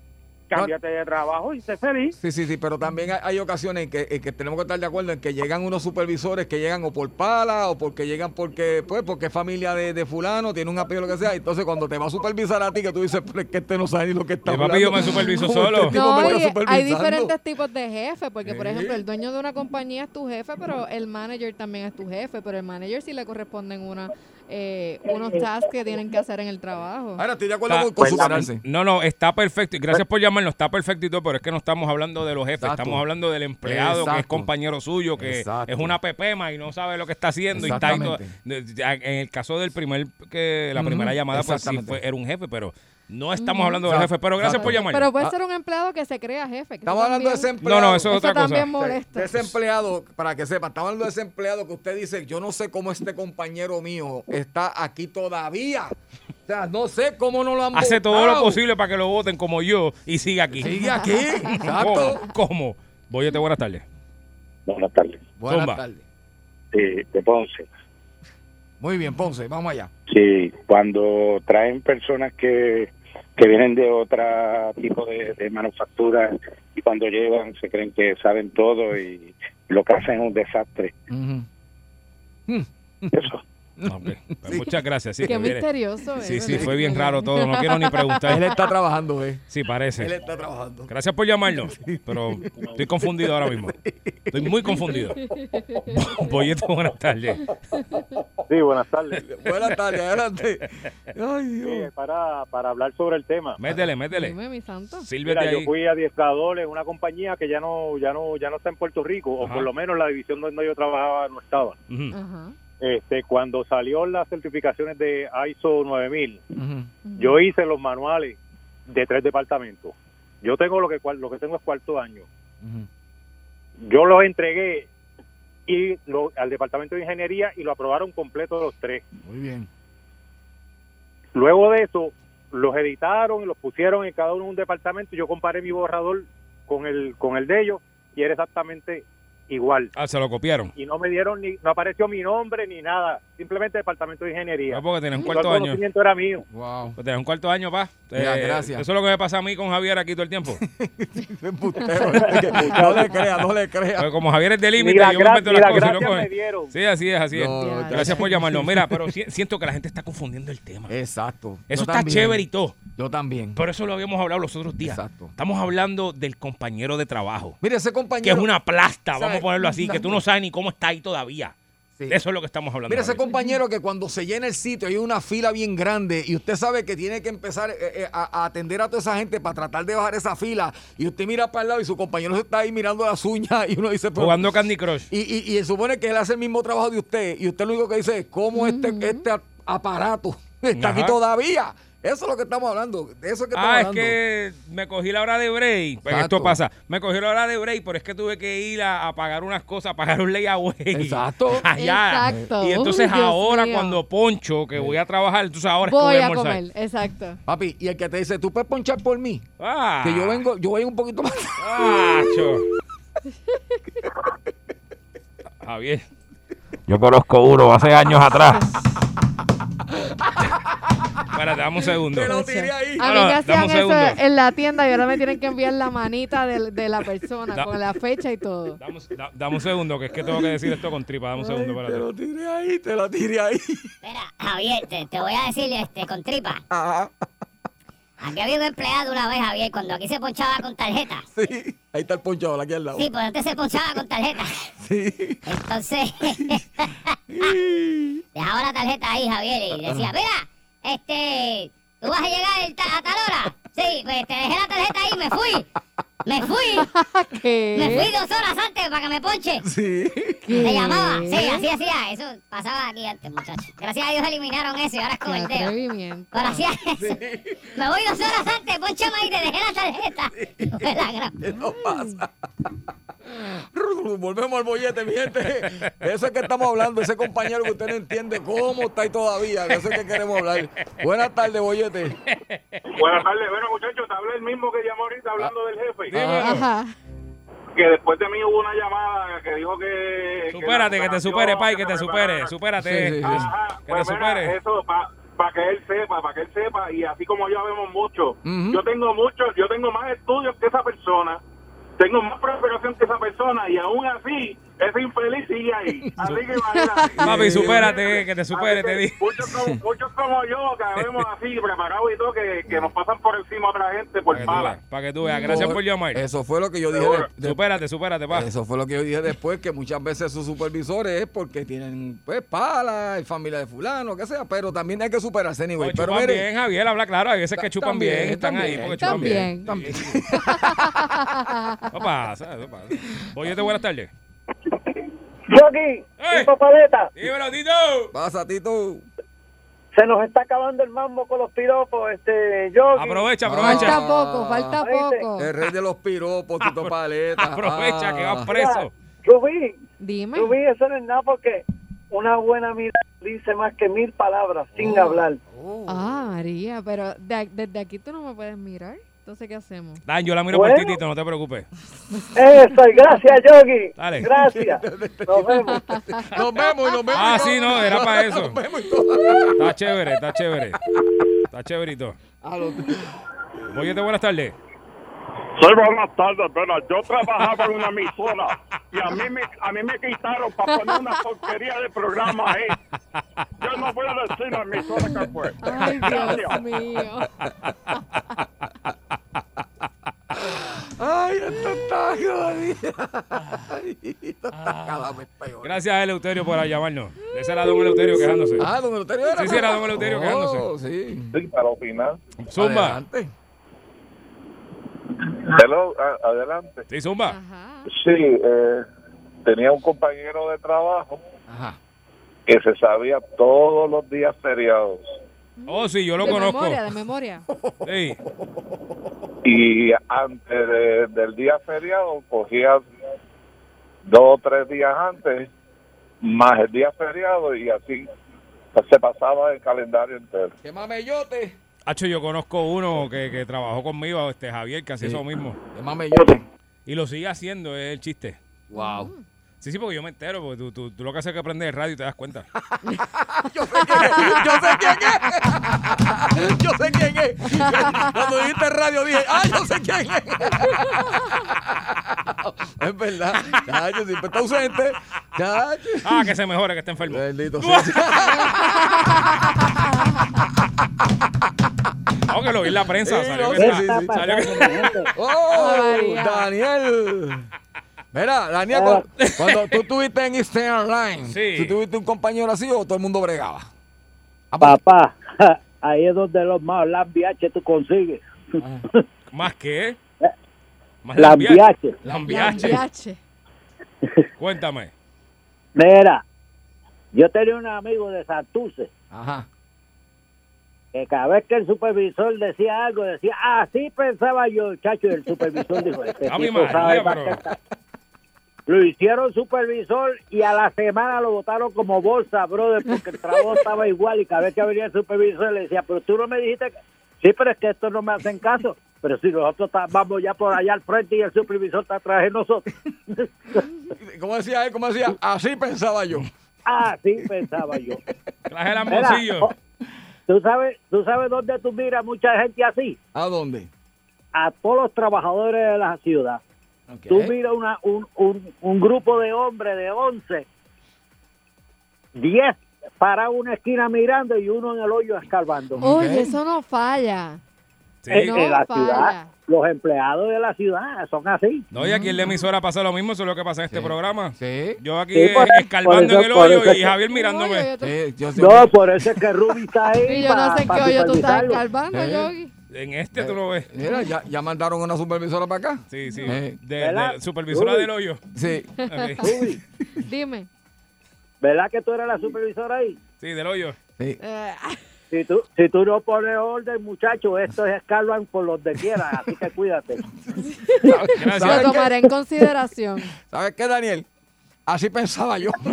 cámbiate de trabajo y sé feliz. Sí, sí, sí, pero también hay, hay ocasiones en que, en que tenemos que estar de acuerdo en que llegan unos supervisores que llegan o por pala o porque llegan porque, pues, porque es familia de, de fulano, tiene un apellido, lo que sea. Entonces, cuando te va a supervisar a ti, que tú dices, pero es que este no sabe ni lo que está papi, hablando. yo me superviso ¿Cómo solo. este No, me hay diferentes tipos de jefes, porque por ejemplo el dueño de una compañía es tu jefe, pero el manager también es tu jefe, pero el manager sí le corresponden una, eh, unos tasks que tienen que hacer en el trabajo. Ahora estoy de Está- con, con superarse. No, no, está perfecto. Y gracias por llamarnos, está perfecto y todo, pero es que no estamos hablando de los jefes, Exacto. estamos hablando del empleado que es compañero suyo, que Exacto. es una pepema y no sabe lo que está haciendo. Y está en el caso del primer, que la primera llamada, pues sí, fue, era un jefe, pero no estamos hablando del jefe. Pero gracias por llamar. Pero puede ser un empleado que se crea jefe. Estamos hablando de ese empleado. No, no, eso es otra cosa. también molesta. De ese empleado, para que sepa, estamos hablando de ese empleado que usted dice, yo no sé cómo este compañero mío está aquí todavía. O sea, no sé cómo no lo han Hace todo lo posible para que lo voten como yo y siga aquí. Sigue aquí, exacto. ¿Cómo? ¿Cómo? Boyete, buenas tardes. Buenas tardes. Buenas Zumba. tardes. Eh, de Ponce. Muy bien, Ponce, vamos allá. Sí, cuando traen personas que, que vienen de otra tipo de, de manufactura y cuando llegan se creen que saben todo y lo que hacen es un desastre. Eso. Ok, <laughs> pues Muchas gracias. Sí, Qué que viene- misterioso, Sí, eh, sí, fue bien raro todo. No quiero ni preguntar. Él está trabajando, ¿eh? Sí, parece. Él está trabajando. Gracias por llamarnos, pero estoy confundido ahora mismo. Estoy muy confundido. <laughs> Boyete, buenas tardes. Sí, buenas tardes. Buenas tardes, adelante. Ay, Sí, Dios. para, para hablar sobre el tema. Métele, métele. Dime, mi santo. Sírvete Mira, yo ahí. fui adiestrador en una compañía que ya no ya no ya no está en Puerto Rico Ajá. o por lo menos la división donde yo trabajaba no estaba. Ajá. Este, cuando salió las certificaciones de ISO 9000, yo hice los manuales de tres departamentos. Yo tengo lo que cual- lo que tengo es cuarto año. Yo los entregué y lo- al departamento de ingeniería y lo aprobaron completo los tres. Muy bien. Luego de eso, los editaron y los pusieron en cada uno en un departamento. Yo comparé mi borrador con el con el de ellos y era exactamente igual. Ah, se lo copiaron. Y no me dieron ni no apareció mi nombre ni nada, simplemente departamento de ingeniería. No, porque tenías un Todo cuarto el año. conocimiento era mío. Wow. Pues tenías un cuarto año, pa. Mira, Eh, gracias. Eso es lo que me pasa a mí con Javier aquí todo el tiempo. <laughs> no le crea, no le crea. Porque como Javier es de límite, yo me ni las la cosas y lo gracia coge. me dieron. Sí, así es, así es. No, no, Gracias por llamarnos. Mira, pero si- siento que la gente está confundiendo el tema. Exacto. Eso Yo está también. chévere y todo. Yo también. Por eso lo habíamos hablado los otros días. Exacto. Estamos hablando del compañero de trabajo. Mire, ese Que compañero. es una plasta, vamos a ponerlo así, que tú no sabes ni cómo está ahí todavía. Sí. De Eso es lo que estamos hablando. Mira, ese compañero que cuando se llena el sitio hay una fila bien grande y usted sabe que tiene que empezar eh, eh, a, a atender a toda esa gente para tratar de bajar esa fila y usted mira para el lado y su compañero se está ahí mirando las uñas y uno dice... Jugando Candy Crush. Y, y, y se supone que él hace el mismo trabajo de usted y usted lo único que dice es cómo este, este aparato <laughs> está aquí todavía. Eso es lo que estamos hablando. De eso es que estamos Ah, es hablando. que me cogí la hora de break. Pues Exacto. esto pasa. Me cogí la hora de break, pero es que tuve que ir a, a pagar unas cosas, a pagar un layaway. Exacto. <laughs> Allá. Exacto. Y entonces Uy, ahora mío. cuando poncho, que voy a trabajar, entonces ahora es que Voy voy a a almorzar. comer, exacto. Papi, y el que te dice, tú puedes ponchar por mí. Ah. Que yo vengo, yo voy un poquito más. Ah. <laughs> Javier. Yo conozco uno hace años atrás. <laughs> Espérate, dame un segundo. Te lo tiré ahí. A mí me hacían eso segundo. en la tienda y ahora me tienen que enviar la manita de, la persona Da- con la fecha y todo. Dame, un- da- dame un segundo, que es que tengo que decir esto con tripa. Dame un segundo, Te lo tiré ahí, te lo tiré ahí. Espera, Javier, te, te voy a decir este, con tripa. Ajá. Aquí había un empleado una vez, Javier, cuando aquí se ponchaba con tarjeta. Sí. Ahí está el ponchador aquí al lado. Sí, pues antes se ponchaba con tarjeta. Sí. Entonces, <laughs> <laughs> dejaba la tarjeta ahí, Javier, y decía, mira, este, ¿tú vas a llegar a tal hora? Sí, pues te dejé la tarjeta ahí y me fui. Me fui. <laughs> ¿Qué? Me fui dos horas antes para que me ponche. Sí. Te llamaba. Sí, así hacía. Eso pasaba aquí antes, muchachos. Gracias a Dios eliminaron eso y ahora es con Qué el dedo. atrevimiento. Pero hacía eso. Me voy dos horas antes, ponchame ahí, te dejé la tarjeta. <laughs> Fue la gran- Eso pasa. Volvemos al bollete, mi gente. De eso es que estamos hablando, ese compañero que usted no entiende cómo está ahí todavía. De eso es que queremos hablar. Buenas tardes, bollete. Buenas tardes. Bueno, muchachos, te habla el mismo que llamó ahorita hablando del jefe. Ajá. Que después de mí hubo una llamada que dijo que... Supérate, que te supere, Pai, que te supere. Supérate. Sí, sí, sí. Ajá, Que te pues mira, supere. eso, pa- para que él sepa, para que él sepa, y así como yo vemos mucho. Yo tengo mucho, yo tengo más estudios que esa persona, tengo más preparación que esa persona, y aún así, ese infeliz sigue ahí. <laughs> Así que imagínate. Papi, supérate, que te supere, te di. Muchos como, muchos como yo, que vemos así, preparados y todo, que, que nos pasan por encima a otra gente por veas, para que tú veas. Gracias por llamar. Eso fue lo que yo dije. De- Supérate, supérate, pa. Eso fue lo que yo dije después, que muchas veces sus supervisores es porque tienen pues pala, y familia de fulano, que sea, pero también hay que superarse, anyway. Pero chupan mire, bien, Javier, habla claro. Hay veces que chupan También, bien, están ahí también, porque chupan bien. También. <laughs> No pasa, no pasa. Oye, buenas tardes. Yogi, ¡Ey! y papaleta, Dímelo, Tito. pasa, Tito. se nos está acabando el mambo con los piropos, este, Yogi. Aprovecha, Falta aprovecha. poco, falta ¿Oíste? poco. El rey de los piropos, Tito Paleta. Aprovecha que Ah. vas preso. Rubí, Dime. Rubí, eso no es nada porque una buena mirada dice más que mil palabras sin hablar. Ah, María, pero de- desde aquí tú no me puedes mirar. Entonces, ¿qué hacemos? Dan, yo la miro Bueno. por ti, Tito, no te preocupes. Eso, gracias, Yogi. Dale. Gracias. Nos vemos. <laughs> Nos vemos y nos vemos. Ah, sí, no, era para eso. Nos vemos y todo. Está chévere, está chévere. Está chéverito. Oye, buenas tardes. Soy buenas tardes, pero yo trabajaba en una emisora y a mí me, a mí me quitaron para poner una porquería de programa ahí. Yo no voy a decir la emisora que fue. Ay, Dios Gracias. mío. <laughs> Ay, esto está jodido. Ay, esto está cada vez peor. Gracias a Eleuterio por llamarnos. Ese era Don Eleuterio quejándose. Ah, don Eleuterio era. Sí, sí, era don Eleuterio Oh, quejándose. sí. Sí, para opinar. Zumba. Adelante. Hello, adelante. Sí, Zumba. Ajá. Sí, eh, tenía un compañero de trabajo Ajá. que se sabía todos los días feriados. Oh, sí, yo lo de conozco. memoria, de memoria. Sí. Y antes de- del día feriado cogía dos o tres días antes, más el día feriado y así se pasaba el calendario entero. ¡Qué mamellote! Hacho, yo conozco uno que, que trabajó conmigo, este Javier, que hacía Sí. eso mismo. ¡Qué mamellote! Y lo sigue haciendo, es el chiste. Wow. Sí, sí, porque yo me entero, porque tú, tú, tú lo que haces es que prendes el radio y te das cuenta. <laughs> Yo sé quién es. Yo sé quién es. <laughs> Yo sé quién es. Cuando dijiste radio dije, ah, yo sé quién es. <laughs> Es verdad. Chacho, siempre está ausente. Chacho. Ah, que se mejore, que esté enfermo. Bendito sea. No, que lo vi en la prensa. Sí, salió no, que sí, está- sí, sí. salió que- ¡Oh! Daniel. Mira, Daniel, Ah. cu- cuando tú estuviste en Eastern Airlines, Sí. ¿tú tuviste un compañero así o todo el mundo bregaba? Ah, Papá, <laughs> ahí es donde los más lambiaches tú consigues. ¿Más qué? Más Lambiache. Lambiache. Lambiache. <laughs> Cuéntame. Mira, yo tenía un amigo de Santurce Ajá. que cada vez que el supervisor decía algo, decía, así pensaba yo, chacho, y el supervisor dijo, este A mi tipo sabe más que Lo hicieron supervisor y a la semana lo votaron como bolsa, brother, porque el trabajo <laughs> estaba igual y cada vez que venía el supervisor le decía, pero tú no me dijiste que... Sí, pero es que estos no me hacen caso. Pero si nosotros vamos ya por allá al frente y el supervisor está atrás de nosotros. <laughs> ¿Cómo decía él? ¿Cómo decía? Así pensaba yo. Así pensaba yo. Traje el amorcillo. oh, ¿tú, sabes, ¿Tú sabes dónde tú miras mucha gente así? ¿A dónde? A todos los trabajadores de la ciudad. Ok. Tú miras una, un, un, un grupo de hombres de 11, 10 para una esquina mirando y uno en el hoyo escarbando. Oye, eso no falla. Sí. En, No en la falla. ciudad, los empleados de la ciudad son así. No, y aquí en la emisora pasa lo mismo, eso es lo que pasa en este Sí. programa. Sí. Yo aquí Sí, por- escarbando por en el hoyo y Javier Oye, mirándome. yo te- Sí, yo sé- No, por eso es que Ruby está ahí. <laughs> Y yo no sé en qué hoyo tú estás escarbando, Sí. Yogi. En este tú lo ves. Mira, ya, ya mandaron una supervisora para acá. Sí, sí. Eh. De, de- supervisora Uy. del hoyo. Sí. Dime. ¿verdad que tú eres la supervisora ahí? Sí, del hoyo. sí. Eh, Si tú, si tú no pones orden, muchacho, esto es escarban por donde quiera, así que cuídate. lo tomaré en consideración. ¿Sabes qué, Daniel? Así pensaba yo. <laughs> <laughs>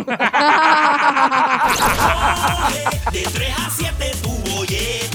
De 3 a 7 tu bollete.